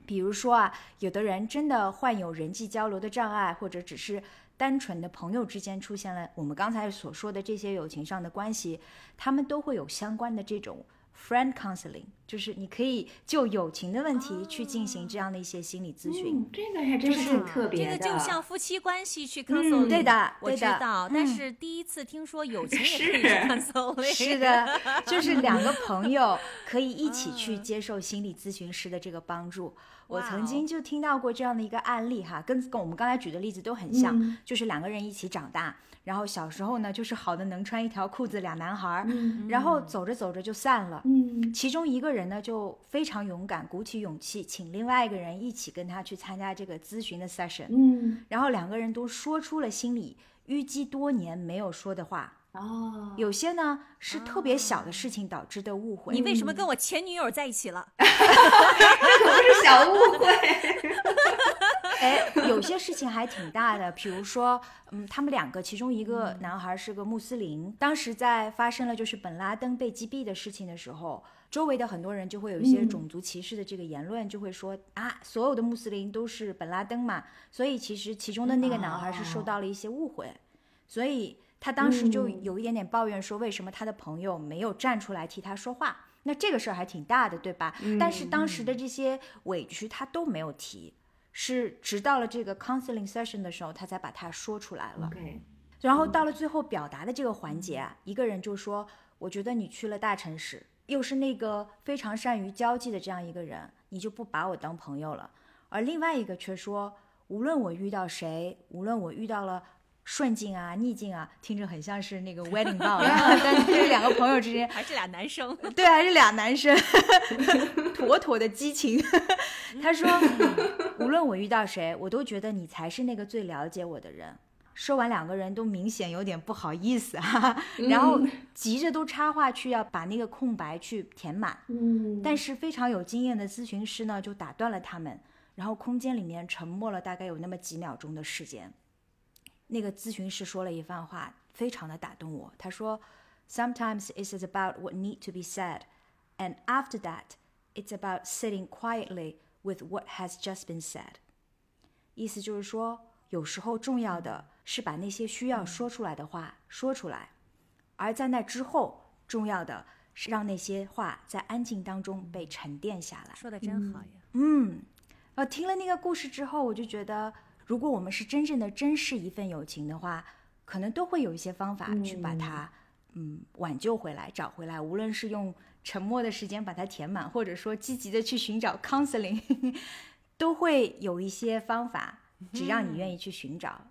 比如说啊，有的人真的患有人际交流的障碍，或者只是单纯的朋友之间出现了我们刚才所说的这些友情上的关系，他们都会有相关的这种 friend counseling，就是你可以就友情的问题去进行这样的一些心理咨询。嗯，这个还真是挺特别的。这个就像夫妻关系去嗯 counseling，、对的我对的知道，但嗯是第一次听说友情也是可以去 counseling，是的，就是两个朋友可以一起去接受心理咨询师的这个帮助。我曾经就听到过这样的一个案例哈，跟跟我们刚才举的例子都很像，嗯就是两个人一起长大，然后小时候呢就是好的能穿一条裤子俩男孩儿，嗯然后走着走着就散了。嗯其中一个人呢就非常勇敢，鼓起勇气，请另外一个人一起跟他去参加这个咨询的 session，嗯然后两个人都说出了心里淤积多年没有说的话，哦，有些呢是特别小的事情导致的误会。你为什么跟我前女友在一起了？可不是小误会。哎，有些事情还挺大的，比如说，嗯，他们两个其中一个男孩是个穆斯林，当时在发生了就是本拉登被击毙的事情的时候，周围的很多人就会有一些嗯。种族歧视的这个言论，就会说啊，所有的穆斯林都是本拉登嘛，所以其实其中的那个男孩是受到了一些误会，所以他当时就嗯。有一点点抱怨说，为什么他的朋友没有站出来替他说话？那这个事儿还挺大的，对吧？但是当时的这些委屈他都没有提，是直到了这个 counseling session 的时候，他才把它说出来了。然后到了最后表达的这个环节啊，一个人就说：“我觉得你去了大城市，又是那个非常善于交际的这样一个人，你就不把我当朋友了。”而另外一个却说：“无论我遇到谁，无论我遇到了。”顺境啊，逆境啊，听着很像是那个 wedding vow，但这两个朋友之间 还是俩男生？对，还是俩男生，妥妥的激情。他说：“无论我遇到谁，我都觉得你才是那个最了解我的人。”说完，两个人都明显有点不好意思啊，然后急着都插话去要把那个空白去填满。嗯，但是非常有经验的咨询师呢，就打断了他们，然后空间里面沉默了大概有那么几秒钟的时间。那个咨询师说了一番话，非常的打动我。他说：“Sometimes it is about what need to be said, and after that, it's about sitting quietly with what has just been said。”意思就是说，有时候重要的是把那些需要说出来的话说出来，而在那之后，重要的是让那些话在安静当中被沉淀下来。说的真好呀！嗯，呃，听了那个故事之后，我就觉得，如果我们是真正的珍视一份友情的话，可能都会有一些方法去把它，嗯，挽救回来、找回来。无论是用沉默的时间把它填满，或者说积极的去寻找 counseling，都会有一些方法，只要你愿意去寻找。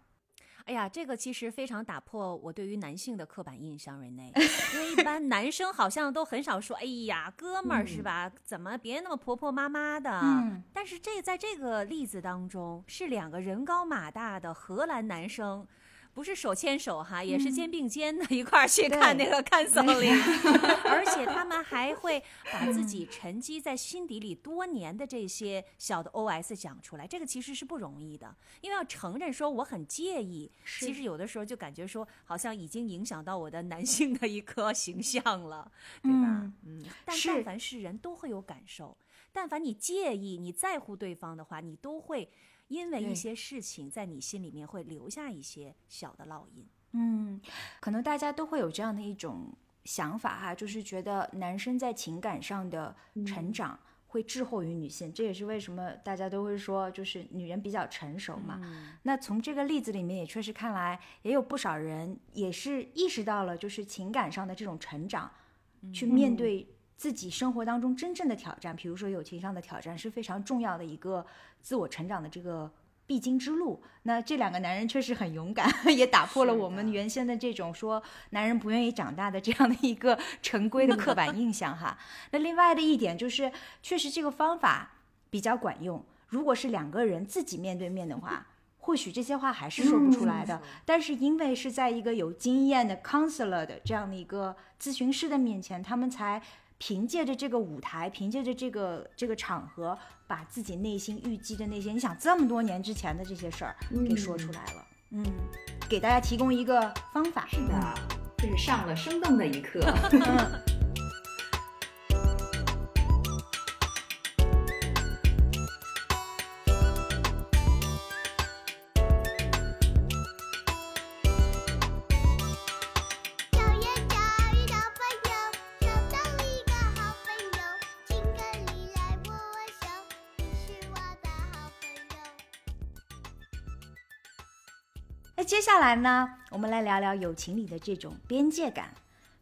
哎呀，这个其实非常打破我对于男性的刻板印象，Rene。因为一般男生好像都很少说“哎呀，哥们儿”是吧？怎么别那么婆婆妈妈的？嗯但是这在这个例子当中，是两个人高马大的荷兰男生。不是手牵手哈，也是肩并肩的 一块儿去看那个 counseling，而且他们还会把自己沉积在心底里多年的这些小的 OS 讲出来，这个其实是不容易的，因为要承认说我很介意，其实有的时候就感觉说好像已经影响到我的男性的一颗形象了，对吧？嗯。嗯，但但凡是人都会有感受，但凡你介意、你在乎对方的话，你都会因为一些事情在你心里面会留下一些小的烙印。嗯，可能大家都会有这样的一种想法哈，就是觉得男生在情感上的成长会滞后于女性，这也是为什么大家都会说，就是女人比较成熟嘛。那从这个例子里面也确实看来，也有不少人也是意识到了，就是情感上的这种成长，去面对自己生活当中真正的挑战，比如说友情上的挑战，是非常重要的一个自我成长的这个。必经之路。那这两个男人确实很勇敢，也打破了我们原先的这种说男人不愿意长大的这样的一个陈规的刻板印象哈。那另外的一点就是，确实这个方法比较管用。如果是两个人自己面对面的话，或许这些话还是说不出来的。但是因为是在一个有经验的 counselor 的这样的一个咨询师的面前，他们才。凭借着这个舞台，凭借着这个这个场合，把自己内心预计的那些，你想这么多年之前的这些事儿给说出来了，嗯，给大家提供一个方法。是的，这是上了生动的一课。来呢，我们来聊聊友情里的这种边界感。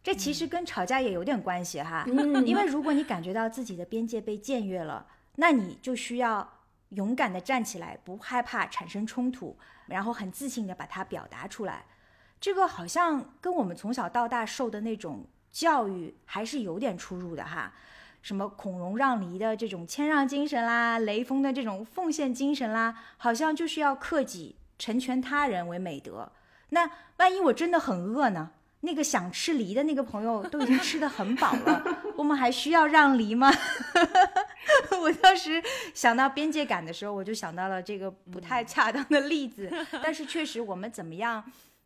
这其实跟吵架也有点关系哈。因为如果你感觉到自己的边界被僭越了，那你就需要勇敢的站起来，不害怕产生冲突，然后很自信的把它表达出来。这个好像跟我们从小到大受的那种教育还是有点出入的哈。什么孔融让梨的这种谦让精神啦，雷锋的这种奉献精神啦，好像就是要克己。成全他人为美德，那万一我真的很饿呢？那个想吃梨的那个朋友都已经吃的很饱了，我们还需要让梨吗？我当时想到边界感的时候，我就想到了这个不太恰当的例子。但是确实，我们怎么样？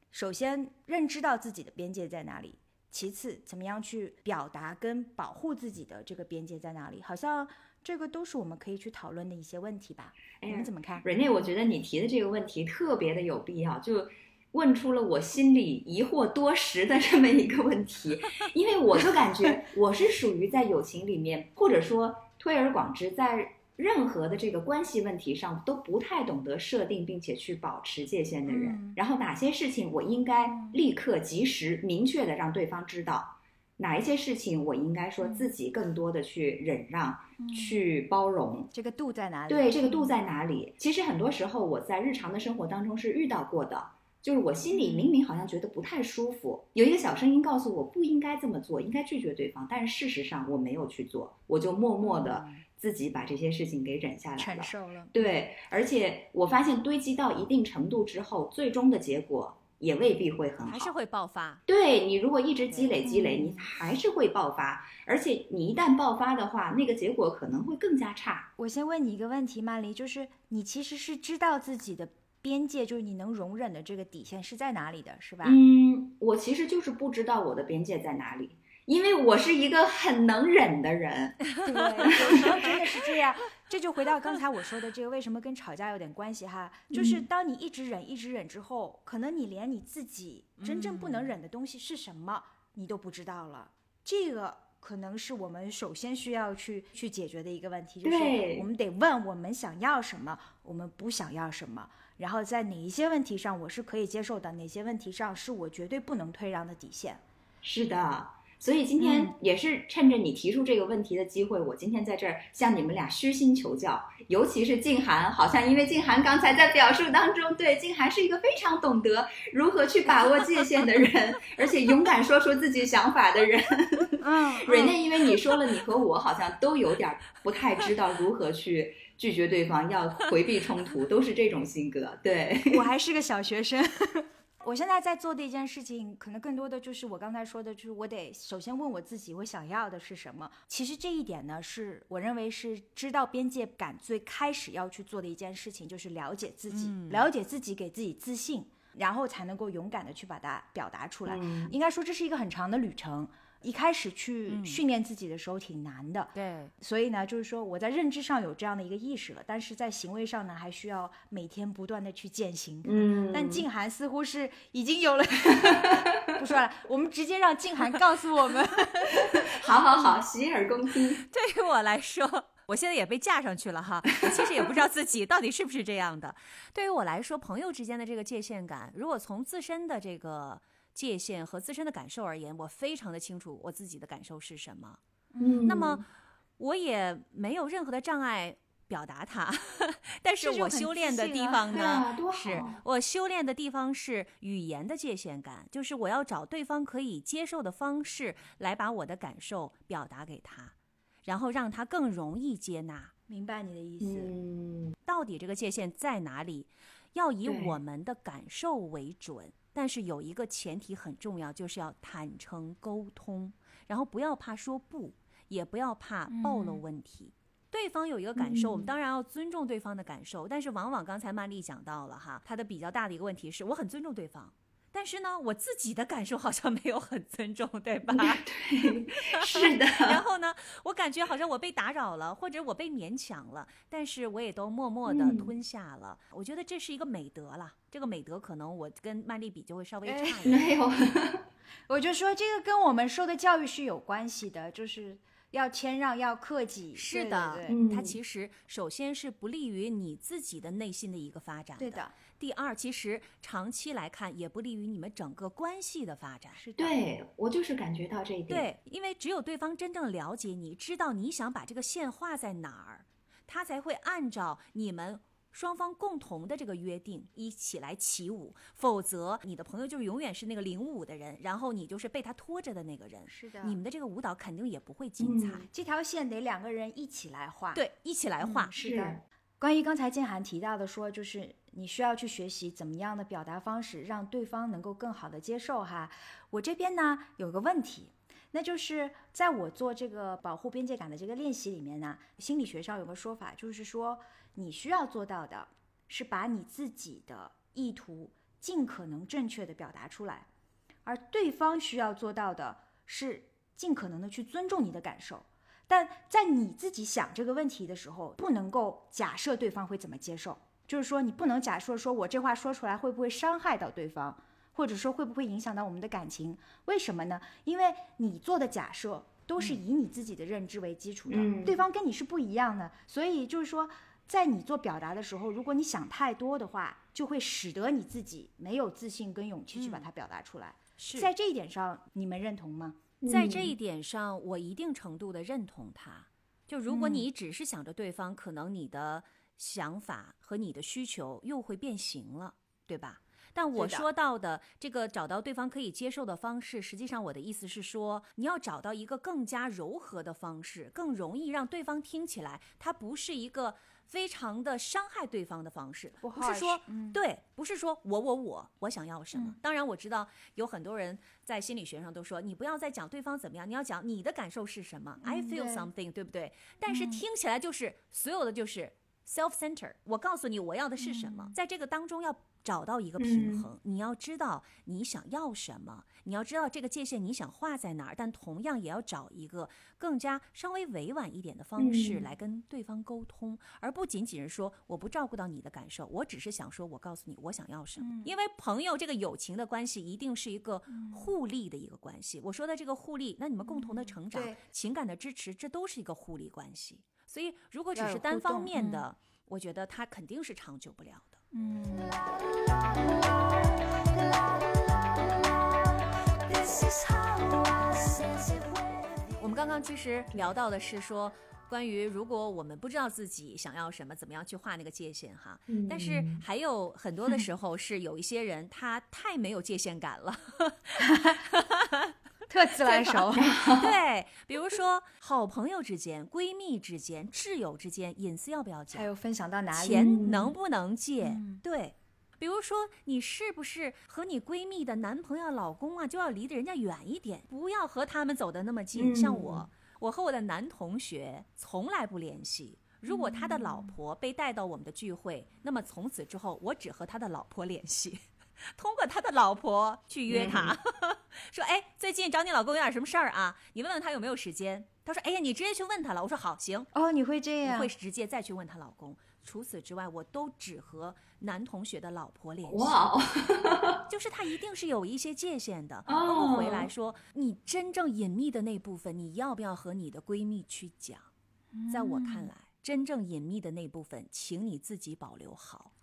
首先认知到自己的边界在哪里，其次怎么样去表达跟保护自己的这个边界在哪里？好像。这个都是我们可以去讨论的一些问题吧？你们怎么看？瑞内，我觉得你提的这个问题特别的有必要，就问出了我心里疑惑多时的这么一个问题。因为我就感觉 我是属于在友情里面，或者说推而广之，在任何的这个关系问题上都不太懂得设定并且去保持界限的人。然后哪些事情我应该立刻、及时、明确的让对方知道？哪一些事情我应该说自己更多的去忍让、去包容？这个度在哪里？对，这个度在哪里？其实很多时候我在日常的生活当中是遇到过的，就是我心里明明好像觉得不太舒服，有一个小声音告诉我不应该这么做，应该拒绝对方，但是事实上我没有去做，我就默默的自己把这些事情给忍下来了，承受了。对，而且我发现堆积到一定程度之后，最终的结果。也未必会很好，还是会爆发。对你，如果一直积累积累，你还是会爆发。而且你一旦爆发的话，那个结果可能会更加差。我先问你一个问题，曼丽，就是你其实是知道自己的边界，就是你能容忍的这个底线是在哪里的，是吧？嗯，我其实就是不知道我的边界在哪里。因为我是一个很能忍的人，对，有时候真的是这样。这就回到刚才我说的这个，为什么跟吵架有点关系哈？就是当你一直忍，一直忍之后，可能你连你自己真正不能忍的东西是什么，你都不知道了。这个可能是我们首先需要去去解决的一个问题，就是我们得问我们想要什么，我们不想要什么，然后在哪一些问题上我是可以接受的，哪些问题上是我绝对不能退让的底线。是的。所以今天也是趁着你提出这个问题的机会，我今天在这儿向你们俩虚心求教。尤其是静涵，好像因为静涵刚才在表述当中，对静涵是一个非常懂得如何去把握界限的人，而且勇敢说出自己想法的人。嗯，瑞 内，因为你说了，你和我好像都有点不太知道如何去拒绝对方，要回避冲突，都是这种性格。对我还是个小学生。我现在在做的一件事情，可能更多的就是我刚才说的，就是我得首先问我自己，我想要的是什么。其实这一点呢，是我认为是知道边界感最开始要去做的一件事情，就是了解自己，了解自己，给自己自信，然后才能够勇敢的去把它表达出来。应该说这是一个很长的旅程。一开始去训练自己的时候挺难的，对，所以呢，就是说我在认知上有这样的一个意识了，但是在行为上呢，还需要每天不断的去践行。嗯，但静涵似乎是已经有了，不说了，我们直接让静涵告诉我们。好好好，洗耳恭听。对于我来说，我现在也被架上去了哈，我其实也不知道自己到底是不是这样的。对于我来说，朋友之间的这个界限感，如果从自身的这个界限和自身的感受而言，我非常的清楚我自己的感受是什么。嗯，那么我也没有任何的障碍表达它，但是我修炼的地方呢，是我修炼的地方是语言的界限感，就是我要找对方可以接受的方式来把我的感受表达给他，然后让他更容易接纳。明白你的意思。嗯，到底这个界限在哪里？要以我们的感受为准，但是有一个前提很重要，就是要坦诚沟通，然后不要怕说不，也不要怕暴露嗯问题。对方有一个感受，我们嗯。当然要尊重对方的感受，但是往往刚才曼丽讲到了哈，她的比较大的一个问题是我很尊重对方，但是呢，我自己的感受好像没有很尊重，对吧？对，是的，然后呢，我感觉好像我被打扰了，或者我被勉强了，但是我也都默默的嗯吞下了。我觉得这是一个美德啦，这个美德可能我跟曼丽比就会稍微哎差一点。没有，我就说这个跟我们受的教育是有关系的，就是要谦让，要克己。是的对对嗯它其实首先是不利于你自己的内心的一个发展对的，第二，其实长期来看也不利于你们整个关系的发展。是的，对我就是感觉到这一点，对，因为只有对方真正了解你，知道你想把这个线画在哪儿，他才会按照你们双方共同的这个约定一起来起舞。否则，你的朋友就是永远是那个领舞的人，然后你就是被他拖着的那个人，是的。你们的这个舞蹈肯定也不会精彩。嗯这条线得两个人一起来画。对，一起来画。嗯是的。关于刚才建涵提到的说，就是你需要去学习怎么样的表达方式，让对方能够更好的接受哈。我这边呢有个问题，那就是在我做这个保护边界感的这个练习里面呢，心理学上有个说法，就是说你需要做到的是把你自己的意图尽可能正确的表达出来，而对方需要做到的是尽可能的去尊重你的感受。但在你自己想这个问题的时候，不能够假设对方会怎么接受，就是说你不能假设说我这话说出来会不会伤害到对方，或者说会不会影响到我们的感情？为什么呢？因为你做的假设都是以你自己的认知为基础的，嗯对方跟你是不一样的，所以就是说。在你做表达的时候，如果你想太多的话，就会使得你自己没有自信跟勇气去把它表达出来。是在这一点上，你们认同吗？在这一点上，我一定程度的认同他。就如果你只是想着对方，可能你的想法和你的需求又会变形了，对吧？但我说到的这个找到对方可以接受的方式，实际上我的意思是说，你要找到一个更加柔和的方式，更容易让对方听起来，它不是一个非常的伤害对方的方式，不不是说嗯对，不是说我我我我想要什么。当然我知道有很多人在心理学上都说，你不要再讲对方怎么样，你要讲你的感受是什么、i 嗯 feel something，对不对？但是听起来就是所有的就是 self center，我告诉你我要的是什么，在这个当中要找到一个平衡。你要知道你想要什么，你要知道这个界限你想画在哪儿，但同样也要找一个更加稍微委婉一点的方式嗯来跟对方沟通，而不仅仅是说我不照顾到你的感受，我只是想说我告诉你我想要什么。因为朋友这个友情的关系一定是一个互利的一个关系。我说的这个互利，那你们共同的成长、对情感的支持，这都是一个互利关系。所以如果只是单方面的，我觉得它肯定是长久不了的。嗯我们刚刚其实聊到的是说，关于如果我们不知道自己想要什么，怎么样去画那个界限哈。但是嗯还有很多的 时候是有一些人他太没有界限感了，特自来熟。对，比如说好朋友之间、闺蜜之间、挚友之间，隐私要不要讲还？有分享到哪里？钱能不能借？嗯对，比如说你是不是和你闺蜜的男朋友、老公啊，就要离得人家远一点，不要和他们走得那么近。像嗯我，我和我的男同学从来不联系。如果他的老婆被带到我们的聚会，那么从此之后，我只和他的老婆联系。通过他的老婆去约他，说：“哎，最近找你老公有点什么事儿啊？你问问他有没有时间。”他说：“哎呀，你直接去问他了。”我说：“好，行。”哦，你会这样？我会直接再去问她老公。除此之外，我都只和男同学的老婆联系。就是他一定是有一些界限的。哦包括回来说，你真正隐秘的那部分，你要不要和你的闺蜜去讲？在我看来，真正隐秘的那部分，请你自己保留好。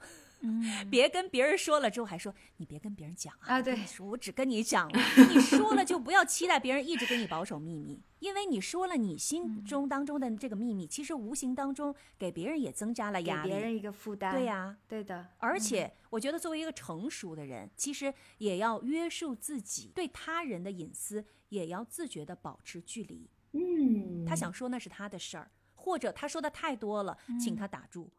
嗯，别跟别人说了之后还说你别跟别人讲啊！啊对说我只跟你讲了，你说了就不要期待别人一直跟你保守秘密，因为你说了你心中当中的这个秘密，其实无形当中给别人也增加了压力。给别人一个负担。对呀、对的。而且我觉得作为一个成熟的人，其实也要约束自己，对他人的隐私也要自觉的保持距离。嗯，他想说那是他的事儿，或者他说的太多了，请他打住。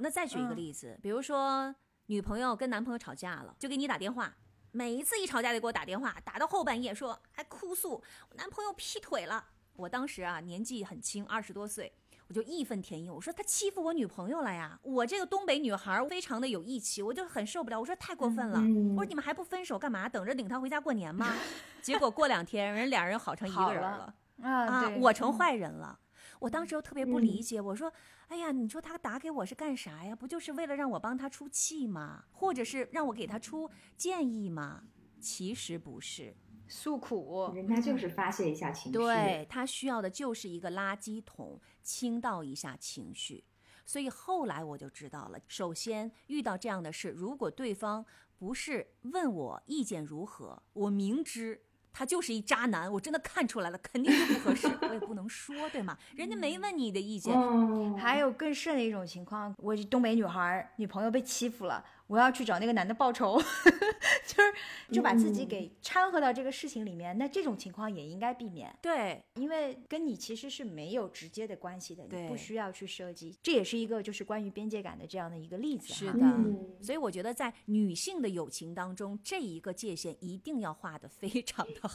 那再举一个例子，比如说女朋友跟男朋友吵架了，就给你打电话，每一次一吵架就给我打电话，打到后半夜说还哭诉我男朋友劈腿了。我当时啊年纪很轻，二十多岁。我就义愤填膺，我说他欺负我女朋友了呀！我这个东北女孩非常的有义气，我就很受不了。我说太过分了，嗯我说你们还不分手干嘛？等着领他回家过年吗？结果过两天人俩人好成一个人了啊，我成坏人了。我当时又特别不理解，我说：“哎呀，你说他打给我是干啥呀？不就是为了让我帮他出气吗？或者是让我给他出建议吗？”其实不是，诉苦，人家就是发泄一下情绪。对他需要的就是一个垃圾桶，倾倒一下情绪。所以后来我就知道了，首先遇到这样的事，如果对方不是问我意见如何，我明知。他就是一渣男，我真的看出来了，肯定就不合适，我也不能说，对吗？人家没问你的意见，哦，还有更甚的一种情况，我东北女孩女朋友被欺负了，我要去找那个男的报仇，就是就把自己给掺和到这个事情里面。那这种情况也应该避免，对，因为跟你其实是没有直接的关系的，你不需要去涉及。这也是一个就是关于边界感的这样的一个例子哈。是的嗯，所以我觉得在女性的友情当中，这一个界限一定要画的非常的好。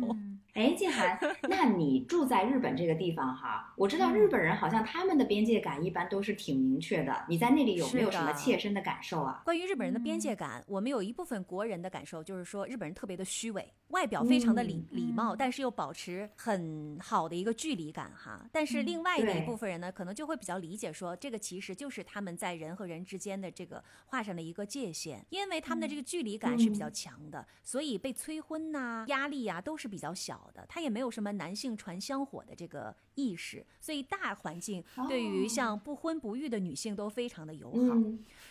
嗯哎，静涵，那你住在日本这个地方哈，我知道日本人好像他们的边界感一般都是挺明确的。你在那里有没有什么切身的感受啊？关于日本人的边界感，我们有一部分国人的感受就是说，日本人特别的虚伪，外表非常的礼、礼貌，但是又保持很好的一个距离感哈。但是另外的一部分人呢，可能就会比较理解说，这个其实就是他们在人和人之间的这个画上的一个界限，因为他们的这个距离感是比较强的，所以被催婚呐、压力呀、都是比较小的，他也没有什么男性传香火的这个意识，所以大环境对于哦。像不婚不育的女性都非常的友好。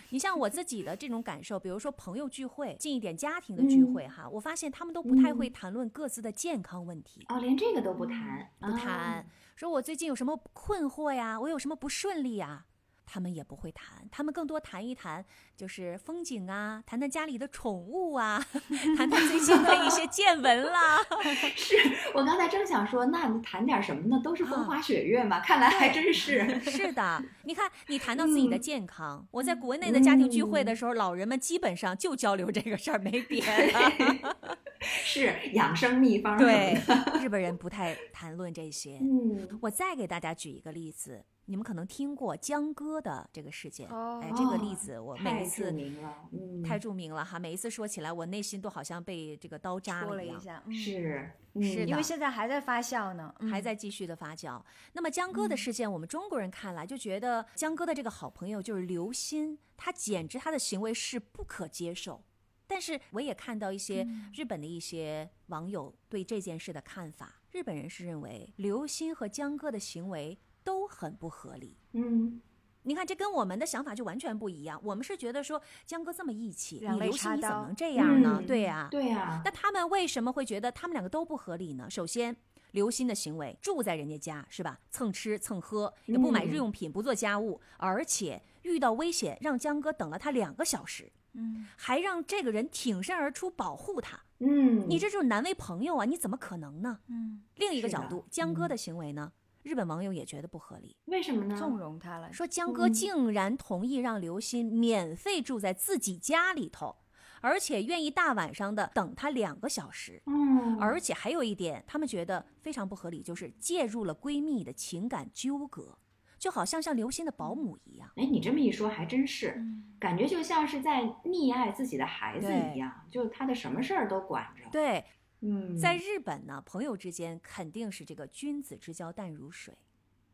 嗯你像我自己的这种感受，比如说朋友聚会，近一点家庭的聚会哈，我发现他们都不太会谈论各自的健康问题，哦，连这个都不谈，不谈，说我最近有什么困惑呀，我有什么不顺利呀。他们也不会谈，他们更多谈一谈就是风景啊，谈谈家里的宠物啊，谈谈最近的一些见闻啦。是我刚才正想说，那你谈点什么呢？都是风啊花雪月嘛，看来还真是。是的，你看，你谈到自己的健康，我在国内的家庭聚会的时候，老人们基本上就交流这个事儿，没别的。是养生秘方。对，日本人不太谈论这些。嗯，我再给大家举一个例子，你们可能听过江歌的这个事件。哦哎，这个例子我每太著一次名了，嗯，太著名了哈，每一次说起来，我内心都好像被这个刀扎了一样。了一下，嗯，是是的因为现在还在发酵呢，嗯还在继续的发酵。那么江歌的事件，我们中国人看来就觉得江歌的这个好朋友就是刘鑫，他简直他的行为是不可接受。但是我也看到一些日本的一些网友对这件事的看法，日本人是认为刘鑫和江歌的行为都很不合理。嗯，你看，这跟我们的想法就完全不一样。我们是觉得说江哥这么义气，你刘鑫怎么能这样呢？嗯对呀、对呀，那他们为什么会觉得他们两个都不合理呢？首先，刘鑫的行为住在人家家是吧？蹭吃蹭喝，也不买日用品，不做家务，而且遇到危险让江哥等了他两个小时，嗯，还让这个人挺身而出保护他。嗯，你这就是难为朋友啊！你怎么可能呢？嗯，另一个角度，江哥的行为呢，日本网友也觉得不合理，为什么呢？纵容他了，说江哥竟然同意让刘鑫免费住在自己家里头，而且愿意大晚上的等他两个小时。嗯，而且还有一点，他们觉得非常不合理，就是介入了闺蜜的情感纠葛，就好像像刘鑫的保姆一样。哎，你这么一说，还真是，嗯感觉就像是在溺爱自己的孩子一样，就他的什么事儿都管着。对，嗯，在日本呢，朋友之间肯定是这个君子之交淡如水，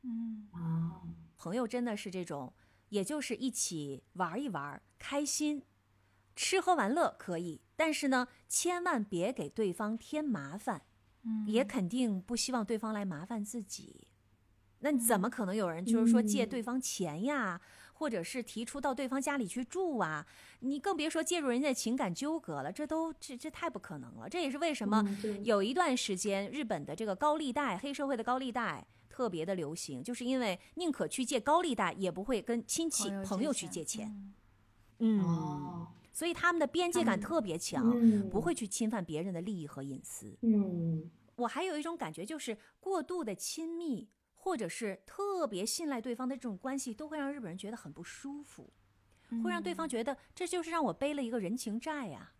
嗯。啊，朋友真的是这种，也就是一起玩一玩，开心，吃喝玩乐可以，但是呢，千万别给对方添麻烦，嗯。也肯定不希望对方来麻烦自己。那怎么可能有人就是说借对方钱呀？或者是提出到对方家里去住啊，你更别说介入人家的情感纠葛了，这都这这太不可能了。这也是为什么有一段时间日本的这个高利贷、黑社会的高利贷特别的流行，就是因为宁可去借高利贷，也不会跟亲戚朋友去借钱。嗯，所以他们的边界感特别强，不会去侵犯别人的利益和隐私。嗯，我还有一种感觉，就是过度的亲密。或者是特别信赖对方的这种关系，都会让日本人觉得很不舒服，会让对方觉得这就是让我背了一个人情债呀。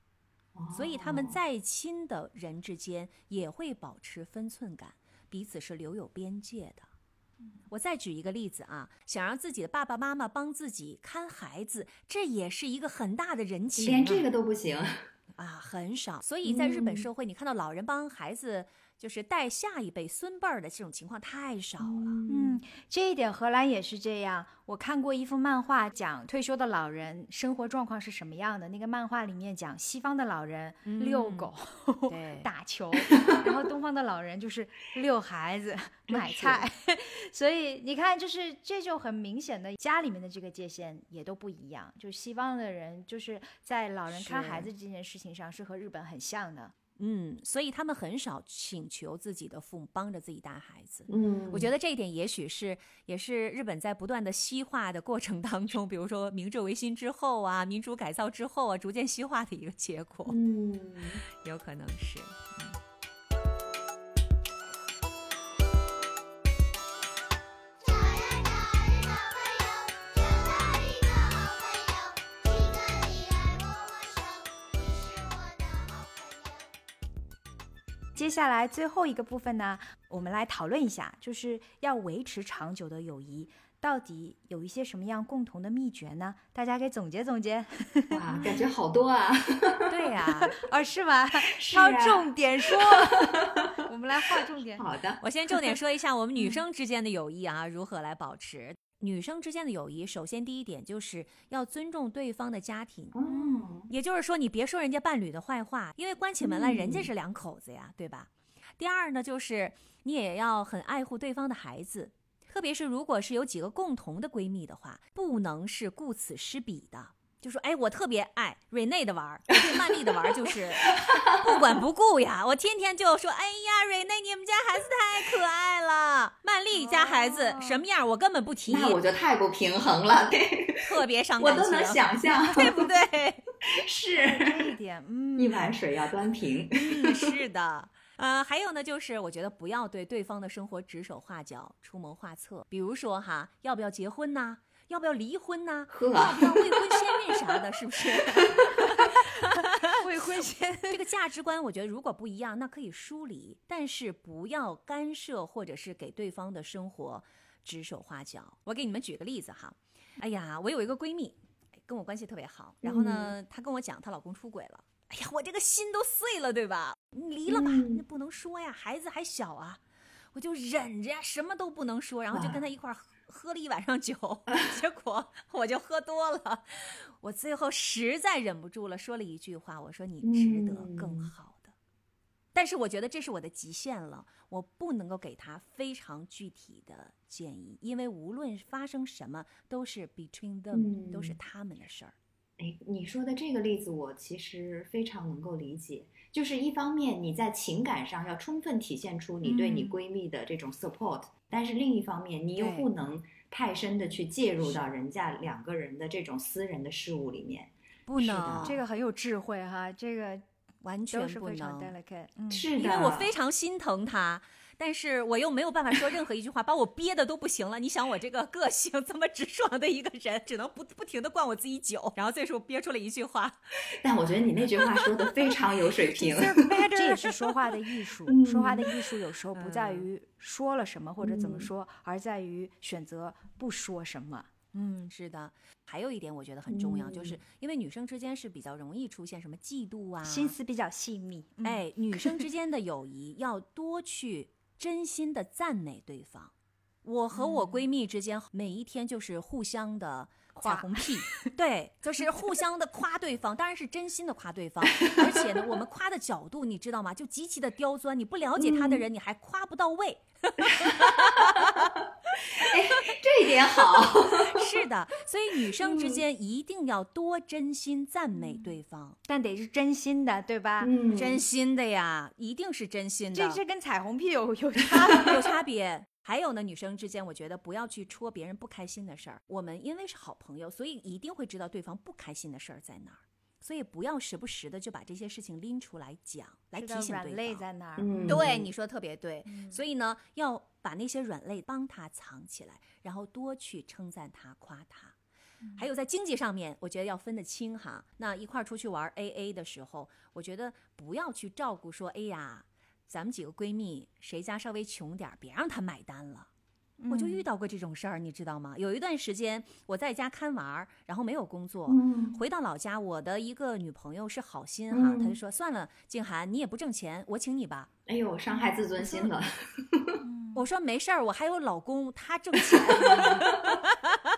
所以他们再亲的人之间也会保持分寸感，彼此是留有边界的。我再举一个例子啊，想让自己的爸爸妈妈帮自己看孩子，这也是一个很大的人情。连这个都不行 啊，很少。所以在日本社会，你看到老人帮孩子。就是带下一辈孙辈儿的这种情况太少了。嗯，这一点荷兰也是这样。我看过一幅漫画，讲退休的老人生活状况是什么样的。那个漫画里面讲西方的老人遛狗、打球，然后东方的老人就是遛孩子、买菜。所以你看，就是这就很明显的，家里面的这个界限也都不一样。就西方的人就是在老人看孩子这件事情上是和日本很像的。嗯，所以他们很少请求自己的父母帮着自己带孩子。嗯，我觉得这一点也许是也是日本在不断的西化的过程当中，比如说明治维新之后啊，民主改造之后啊，逐渐西化的一个结果。嗯，有可能是。接下来最后一个部分呢，我们来讨论一下，就是要维持长久的友谊，到底有一些什么样共同的秘诀呢？大家给总结总结。哇，感觉好多啊！对呀，哦，是吗？挑重点说。我们来划重点。好的，我先重点说一下我们女生之间的友谊啊，如何来保持。女生之间的友谊，首先第一点就是要尊重对方的家庭，嗯，也就是说你别说人家伴侣的坏话，因为关起门来人家是两口子呀，对吧？第二呢，就是你也要很爱护对方的孩子，特别是如果是有几个共同的闺蜜的话，不能是顾此失彼的。就说哎，我特别爱瑞内的玩儿，对曼丽的玩儿就是不管不顾呀。我天天就说，哎呀，瑞内，你们家孩子太可爱了。曼丽家孩子什么样，我根本不提。那我就太不平衡了，对，特别伤感情。我都能想象，对不对？是这一点，嗯，一碗水要端平。嗯，是的。呃，还有呢，就是我觉得不要对对方的生活指手画脚、出谋划策。比如说哈，要不要结婚呢？要不要离婚呢？要不要未婚先孕啥的？是不是？未婚先这个价值观，我觉得如果不一样，那可以疏离，但是不要干涉或者是给对方的生活指手画脚。我给你们举个例子哈，哎呀，我有一个闺蜜，跟我关系特别好，然后呢，她跟我讲她老公出轨了，哎呀，我这个心都碎了，对吧？你离了吧，那不能说呀，孩子还小啊，我就忍着呀，什么都不能说，然后就跟他一块儿。喝了一晚上酒，结果我就喝多了。我最后实在忍不住了，说了一句话：“我说你值得更好的。”但是我觉得这是我的极限了，我不能够给他非常具体的建议，因为无论发生什么，都是 between them，都是他们的事儿。哎，你说的这个例子，我其实非常能够理解。就是一方面，你在情感上要充分体现出你对你闺蜜的这种 support。但是另一方面，你又不能太深的去介入到人家两个人的这种私人的事物里面，不能，这个很有智慧哈，这个完全不能，是的，因为我非常心疼他。但是我又没有办法说任何一句话，把我憋的都不行了。你想我这个个性 这么直爽的一个人，只能不不停的灌我自己酒，然后这时候憋出了一句话。但我觉得你那句话说的非常有水平，这也是说话的艺术。说话的艺术有时候不在于说了什么或者怎么说，而在于选择不说什么。嗯，是的。还有一点我觉得很重要，就是因为女生之间是比较容易出现什么嫉妒啊，心思比较细密。哎，女生之 间的友谊要多去。真心的赞美对方，我和我闺蜜之间每一天就是互相的彩虹屁，对，就是互相的夸对方，当然是真心的夸对方，而且呢，我们夸的角度你知道吗？就极其的刁钻，你不了解他的人，你还夸不到位。哎，这一点好。是的，所以女生之间一定要多真心赞美对方，但得是真心的，对吧？嗯，真心的呀，一定是真心的。这这跟彩虹屁有有差有差别。还有呢，女生之间，我觉得不要去戳别人不开心的事儿。我们因为是好朋友，所以一定会知道对方不开心的事儿在哪儿。所以不要时不时的就把这些事情拎出来讲，来提醒对方。软肋在哪儿？嗯，对，你说特别对。所以呢，要把那些软肋帮他藏起来，然后多去称赞他、夸他。还有在经济上面，我觉得要分得清哈。那一块儿出去玩 A A 的时候，我觉得不要去照顾说，哎呀，咱们几个闺蜜谁家稍微穷点儿，别让她买单了。我就遇到过这种事儿，你知道吗？有一段时间我在家看娃儿，然后没有工作，回到老家，我的一个女朋友是好心哈，她就说算了，静涵你也不挣钱，我请你吧。哎呦，伤害自尊心了。我说没事儿，我还有老公，他挣钱。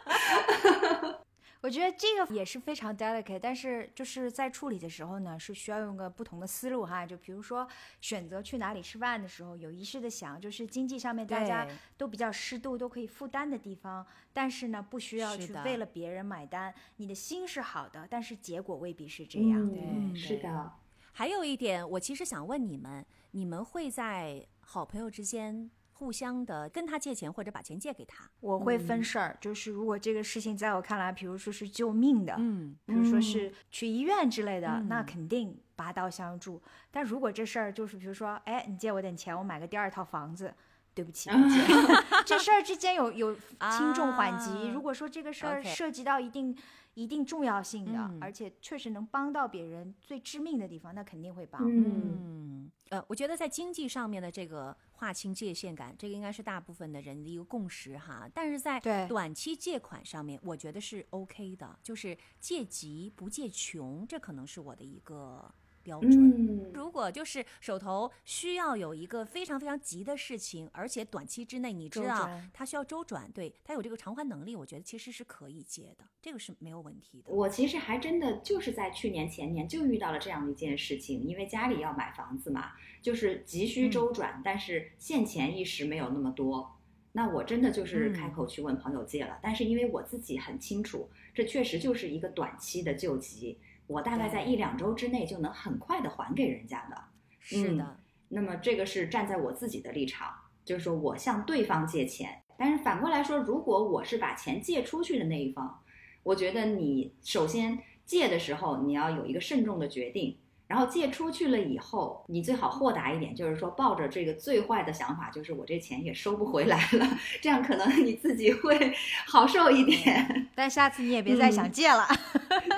我觉得这个也是非常 delicate，但是就是在处理的时候呢，是需要用个不同的思路哈。就比如说选择去哪里吃饭的时候，有意识的想，就是经济上面大家都比较适度，都可以负担的地方，但是呢，不需要去为了别人买单。你的心是好的，但是结果未必是这样。对，是的。还有一点，我其实想问你们，你们会在好朋友之间？互相的跟他借钱或者把钱借给他，我会分事儿。就是如果这个事情在我看来，比如说是救命的，嗯，比如说是去医院之类的，那肯定拔刀相助。但如果这事儿就是比如说，哎，你借我点钱，我买个第二套房子，对不起，这事儿之间有有轻重缓急。如果说这个事儿涉及到一定。一定重要性的，而且确实能帮到别人最致命的地方，那肯定会帮。嗯，呃，我觉得在经济上面的这个划清界限感，这个应该是大部分的人的一个共识哈。但是在短期借款上面，我觉得是 OK 的，就是借急不借穷，这可能是我的一个。标准。如果就是手头需要有一个非常非常急的事情，而且短期之内你知道他需要周转，对他有这个偿还能力，我觉得其实是可以借的，这个是没有问题的。我其实还真的就是在去年前年就遇到了这样的一件事情，因为家里要买房子嘛，就是急需周转，但是现钱一时没有那么多，那我真的就是开口去问朋友借了，但是因为我自己很清楚，这确实就是一个短期的救急。我大概在一两周之内就能很快的还给人家的，是的。那么这个是站在我自己的立场，就是说我向对方借钱。但是反过来说，如果我是把钱借出去的那一方，我觉得你首先借的时候你要有一个慎重的决定。然后借出去了以后，你最好豁达一点，就是说抱着这个最坏的想法，就是我这钱也收不回来了，这样可能你自己会好受一点。但下次你也别再想借了。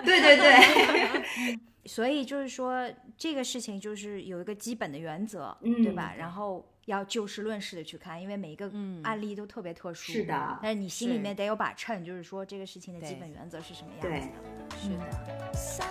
对对对。所以就是说，这个事情就是有一个基本的原则，对吧？然后要就事论事的去看，因为每一个案例都特别特殊。是的。但是你心里面得有把秤，就是说这个事情的基本原则是什么样子的？是的。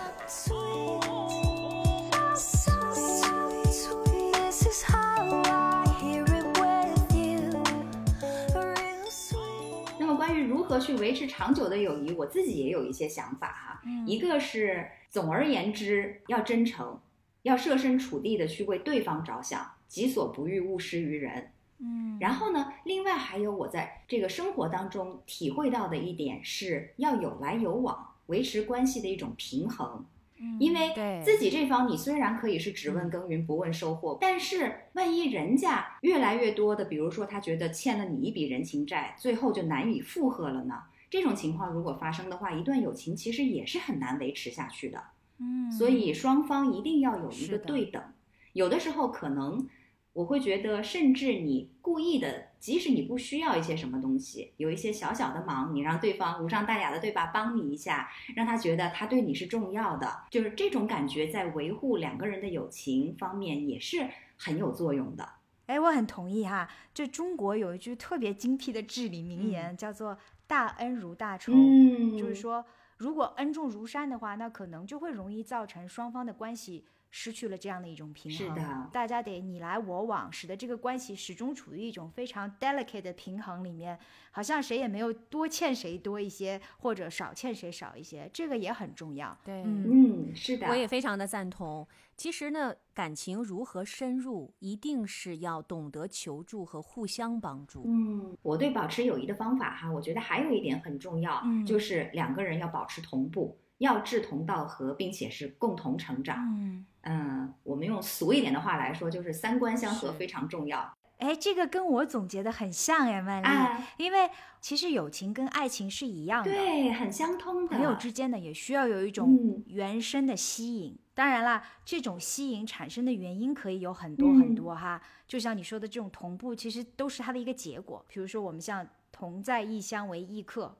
何去维持长久的友谊，我自己也有一些想法哈。一个是，总而言之，要真诚，要设身处地的去为对方着想，己所不欲，勿施于人。嗯。然后呢，另外还有我在这个生活当中体会到的一点是，要有来有往，维持关系的一种平衡。因为自己这方，你虽然可以是只问耕耘不问收获，但是万一人家越来越多的，比如说他觉得欠了你一笔人情债，最后就难以负荷了呢？这种情况如果发生的话，一段友情其实也是很难维持下去的。嗯，所以双方一定要有一个对等，有的时候可能。我会觉得，甚至你故意的，即使你不需要一些什么东西，有一些小小的忙，你让对方无伤大雅的，对吧？帮你一下，让他觉得他对你是重要的，就是这种感觉，在维护两个人的友情方面也是很有作用的。哎，我很同意哈。这中国有一句特别精辟的至理名言，叫做“大恩如大仇”，就是说，如果恩重如山的话，那可能就会容易造成双方的关系。失去了这样的一种平衡，是的，大家得你来我往，使得这个关系始终处于一种非常 delicate 的平衡里面，好像谁也没有多欠谁多一些，或者少欠谁少一些，这个也很重要。对，嗯，是的，我也非常的赞同。其实呢，感情如何深入，一定是要懂得求助和互相帮助。嗯，我对保持友谊的方法哈，我觉得还有一点很重要，嗯就是两个人要保持同步，要志同道合，并且是共同成长。嗯，嗯，我们用俗一点的话来说，就是三观相合非常重要。哎，这个跟我总结的很像哎，曼丽，哎，因为其实友情跟爱情是一样的，对，很相通的。朋友之间呢也需要有一种嗯原生的吸引。当然啦，这种吸引产生的原因可以有很多很多哈，就像你说的这种同步，其实都是它的一个结果。比如说我们像同在异乡为异客。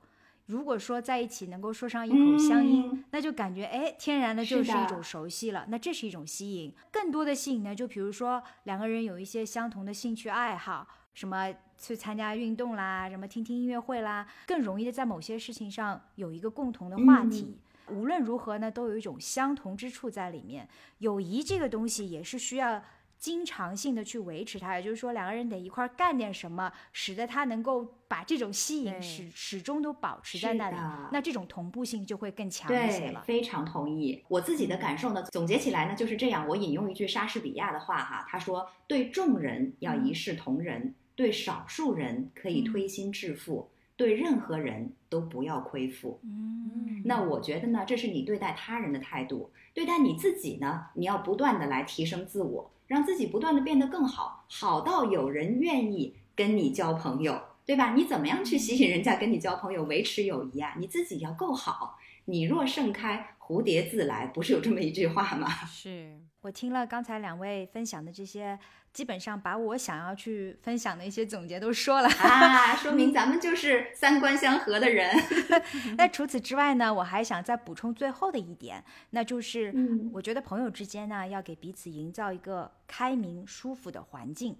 如果说在一起能够说上一口乡音，嗯那就感觉哎，天然的就是一种熟悉了。那这是一种吸引。更多的吸引呢，就比如说两个人有一些相同的兴趣爱好，什么去参加运动啦，什么听听音乐会啦，更容易的在某些事情上有一个共同的话题。无论如何呢，都有一种相同之处在里面。友谊这个东西也是需要经常性的去维持它，也就是说两个人得一块儿干点什么，使得它能够把这种吸引始始终都保持在那里。那这种同步性就会更强一些了，。非常同意。我自己的感受呢，总结起来呢就是这样。我引用一句莎士比亚的话哈，他说：“对众人要一视同仁，对少数人可以推心置腹，对任何人都不要亏负。”嗯，那我觉得呢，这是你对待他人的态度。对待你自己呢，你要不断的来提升自我，让自己不断的变得更好，好到有人愿意跟你交朋友，对吧？你怎么样去吸引人家跟你交朋友，维持友谊啊？你自己要够好。你若盛开，蝴蝶自来，不是有这么一句话吗？是，我听了刚才两位分享的这些，基本上把我想要去分享的一些总结都说了。啊，说明咱们就是三观相合的人。那除此之外呢，我还想再补充最后的一点，那就是，嗯我觉得朋友之间呢，要给彼此营造一个开明、舒服的环境，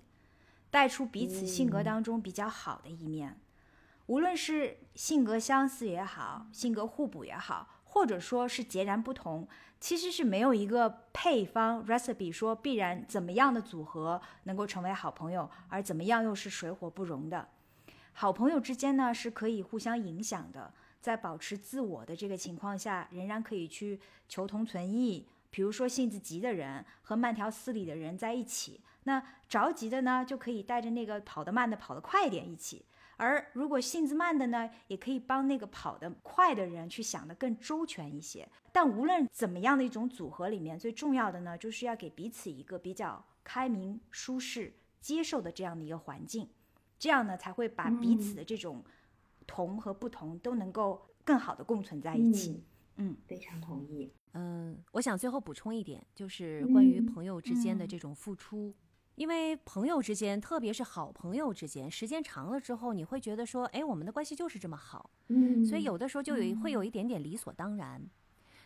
带出彼此性格当中比较好的一面。无论是性格相似也好，性格互补也好，或者说是截然不同，其实是没有一个配方 recipe 说必然怎么样的组合能够成为好朋友，而怎么样又是水火不容的。好朋友之间呢是可以互相影响的，在保持自我的这个情况下，仍然可以去求同存异。比如说性子急的人和慢条斯理的人在一起，那着急的呢就可以带着那个跑得慢的跑得快一点一起。而如果性子慢的呢，也可以帮那个跑得快的人去想得更周全一些。但无论怎么样的一种组合里面，最重要的呢，就是要给彼此一个比较开明、舒适、接受的这样的一个环境，这样呢才会把彼此的这种同和不同都能够更好的共存在一起。嗯非常同意。嗯，我想最后补充一点，就是关于嗯朋友之间的嗯这种付出。因为朋友之间，特别是好朋友之间，时间长了之后，你会觉得说，哎，我们的关系就是这么好，嗯所以有的时候就有会有一点点理所当然。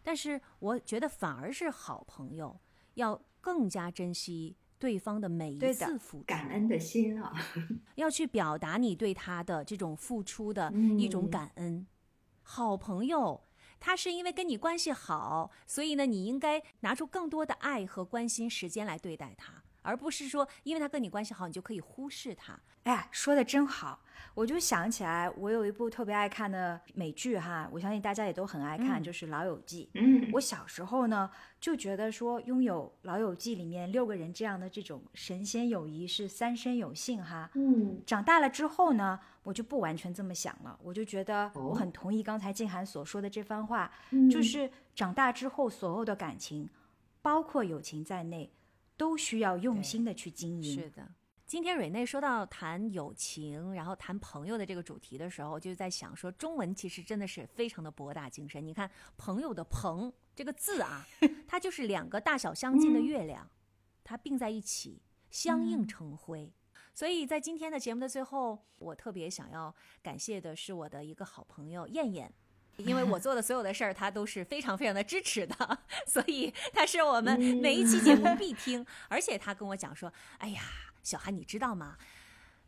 但是我觉得反而是好朋友要更加珍惜对方的每一次付出，感恩的心啊，要去表达你对他的这种付出的一种嗯感恩。好朋友，他是因为跟你关系好，所以呢，你应该拿出更多的爱和关心时间来对待他，而不是说因为他跟你关系好，你就可以忽视他。哎呀，说的真好，我就想起来，我有一部特别爱看的美剧哈，我相信大家也都很爱看，嗯就是《老友记》。嗯，我小时候呢，就觉得说拥有《老友记》里面六个人这样的这种神仙友谊是三生有幸哈。嗯长大了之后呢，我就不完全这么想了，我就觉得哦我很同意刚才静涵所说的这番话，嗯就是长大之后所有的感情，包括友情在内，都需要用心的去经营。是的。今天蕊内说到谈友情，然后谈朋友的这个主题的时候，我就在想说，中文其实真的是非常的博大精深。你看“朋友”的“朋”这个字啊，它就是两个大小相近的月亮，它并在一起，相映成辉。所以在今天的节目的最后，我特别想要感谢的是我的一个好朋友燕燕。因为我做的所有的事儿，他都是非常非常的支持的，所以他是我们每一期节目必听。而且他跟我讲说：“哎呀，小韩，你知道吗？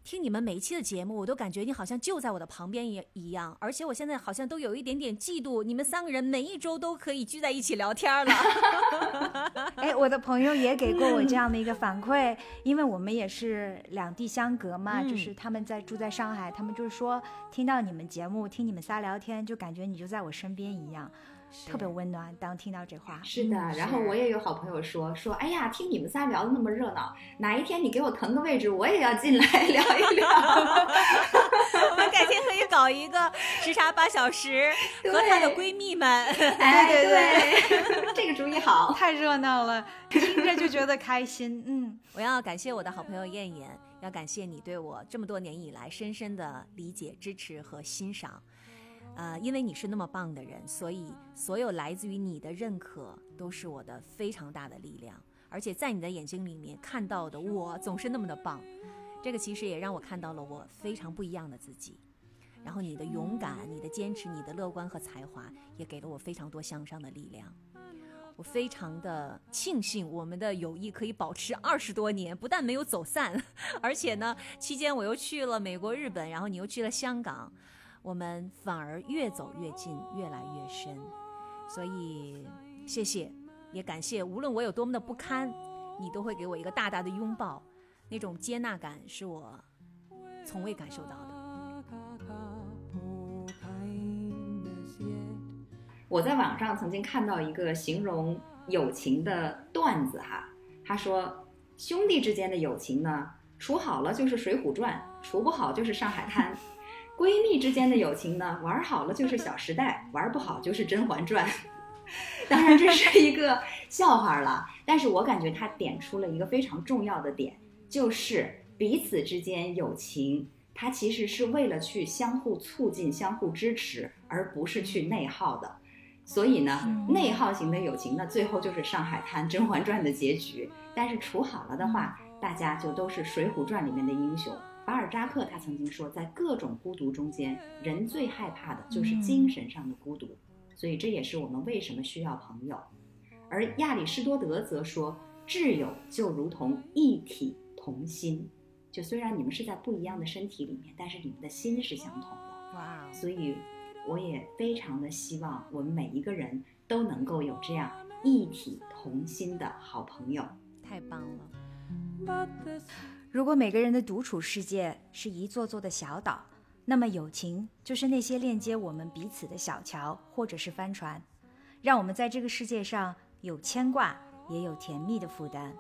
听你们每一期的节目，我都感觉你好像就在我的旁边一一样。而且我现在好像都有一点点嫉妒，你们三个人每一周都可以聚在一起聊天了。哎，我的朋友也给过我这样的一个反馈，因为我们也是两地相隔嘛，嗯就是他们在住在上海，他们就是说听到你们节目，听你们仨聊天，就感觉你就在我身边一样。特别温暖。当听到这话，是的。然后我也有好朋友说说，哎呀，听你们仨聊的那么热闹，哪一天你给我腾个位置，我也要进来 聊一聊。我们改天可以搞一个时差八小时，和她的闺蜜们。哎，对对，这个主意好，太热闹了，听着就觉得开心。嗯，我要感谢我的好朋友燕燕，要感谢你对我这么多年以来深深的理解、支持和欣赏。呃，因为你是那么棒的人，所以所有来自于你的认可都是我的非常大的力量。而且在你的眼睛里面看到的我总是那么的棒，这个其实也让我看到了我非常不一样的自己。然后你的勇敢、你的坚持、你的乐观和才华，也给了我非常多向上的力量。我非常的庆幸我们的友谊可以保持二十多年，不但没有走散，而且呢，期间我又去了美国、日本，然后你又去了香港。我们反而越走越近，越来越深，所以谢谢，也感谢。无论我有多么的不堪，你都会给我一个大大的拥抱，那种接纳感是我从未感受到的。我在网上曾经看到一个形容友情的段子哈，他说兄弟之间的友情呢，处好了就是《水浒传》，处不好就是《上海滩》。闺蜜之间的友情呢，玩好了就是《小时代》，玩不好就是《甄嬛传》。当然这是一个笑话了，但是我感觉它点出了一个非常重要的点，就是彼此之间友情，它其实是为了去相互促进、相互支持，而不是去内耗的。所以呢，内耗型的友情呢，最后就是《上海滩》《甄嬛传》的结局。但是处好了的话，大家就都是《水浒传》里面的英雄。巴尔扎克他曾经说，在各种孤独中间，人最害怕的就是精神上的孤独，所以这也是我们为什么需要朋友。而亚里士多德则说，挚友就如同一体同心，就虽然你们是在不一样的身体里面，但是你们的心是相同的。哇！所以我也非常的希望我们每一个人都能够有这样一体同心的好朋友。太棒了。如果每个人的独处世界是一座座的小岛，那么友情就是那些链接我们彼此的小桥，或者是帆船，让我们在这个世界上有牵挂，也有甜蜜的负担。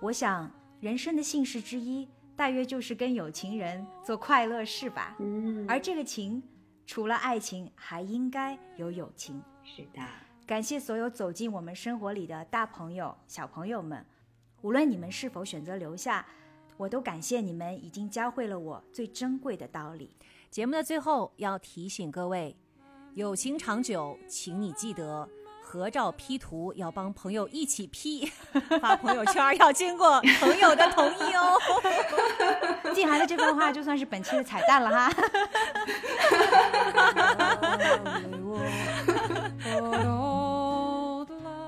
我想，人生的幸事之一，大约就是跟有情人做快乐事吧。嗯，而这个情，除了爱情，还应该有友情。是的，感谢所有走进我们生活里的大朋友、小朋友们，无论你们是否选择留下。我都感谢你们，已经教会了我最珍贵的道理。节目的最后要提醒各位，友情长久，请你记得合照 P 图要帮朋友一起 P，发朋友圈要经过朋友的同意哦。静涵的这番话就算是本期的彩蛋了哈。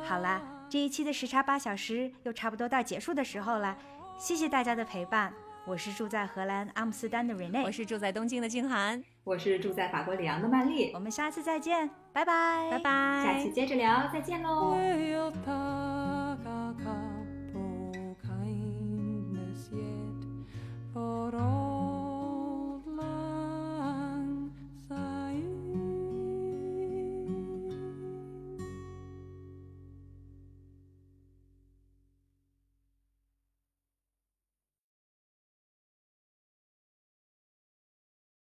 好啦，这一期的时差八小时又差不多到结束的时候了。谢谢大家的陪伴，我是住在荷兰阿姆斯特丹的 Rene，我是住在东京的静涵，我是住在法国里昂的曼丽，我们下次再见，拜拜，拜拜，下期接着聊，再见喽。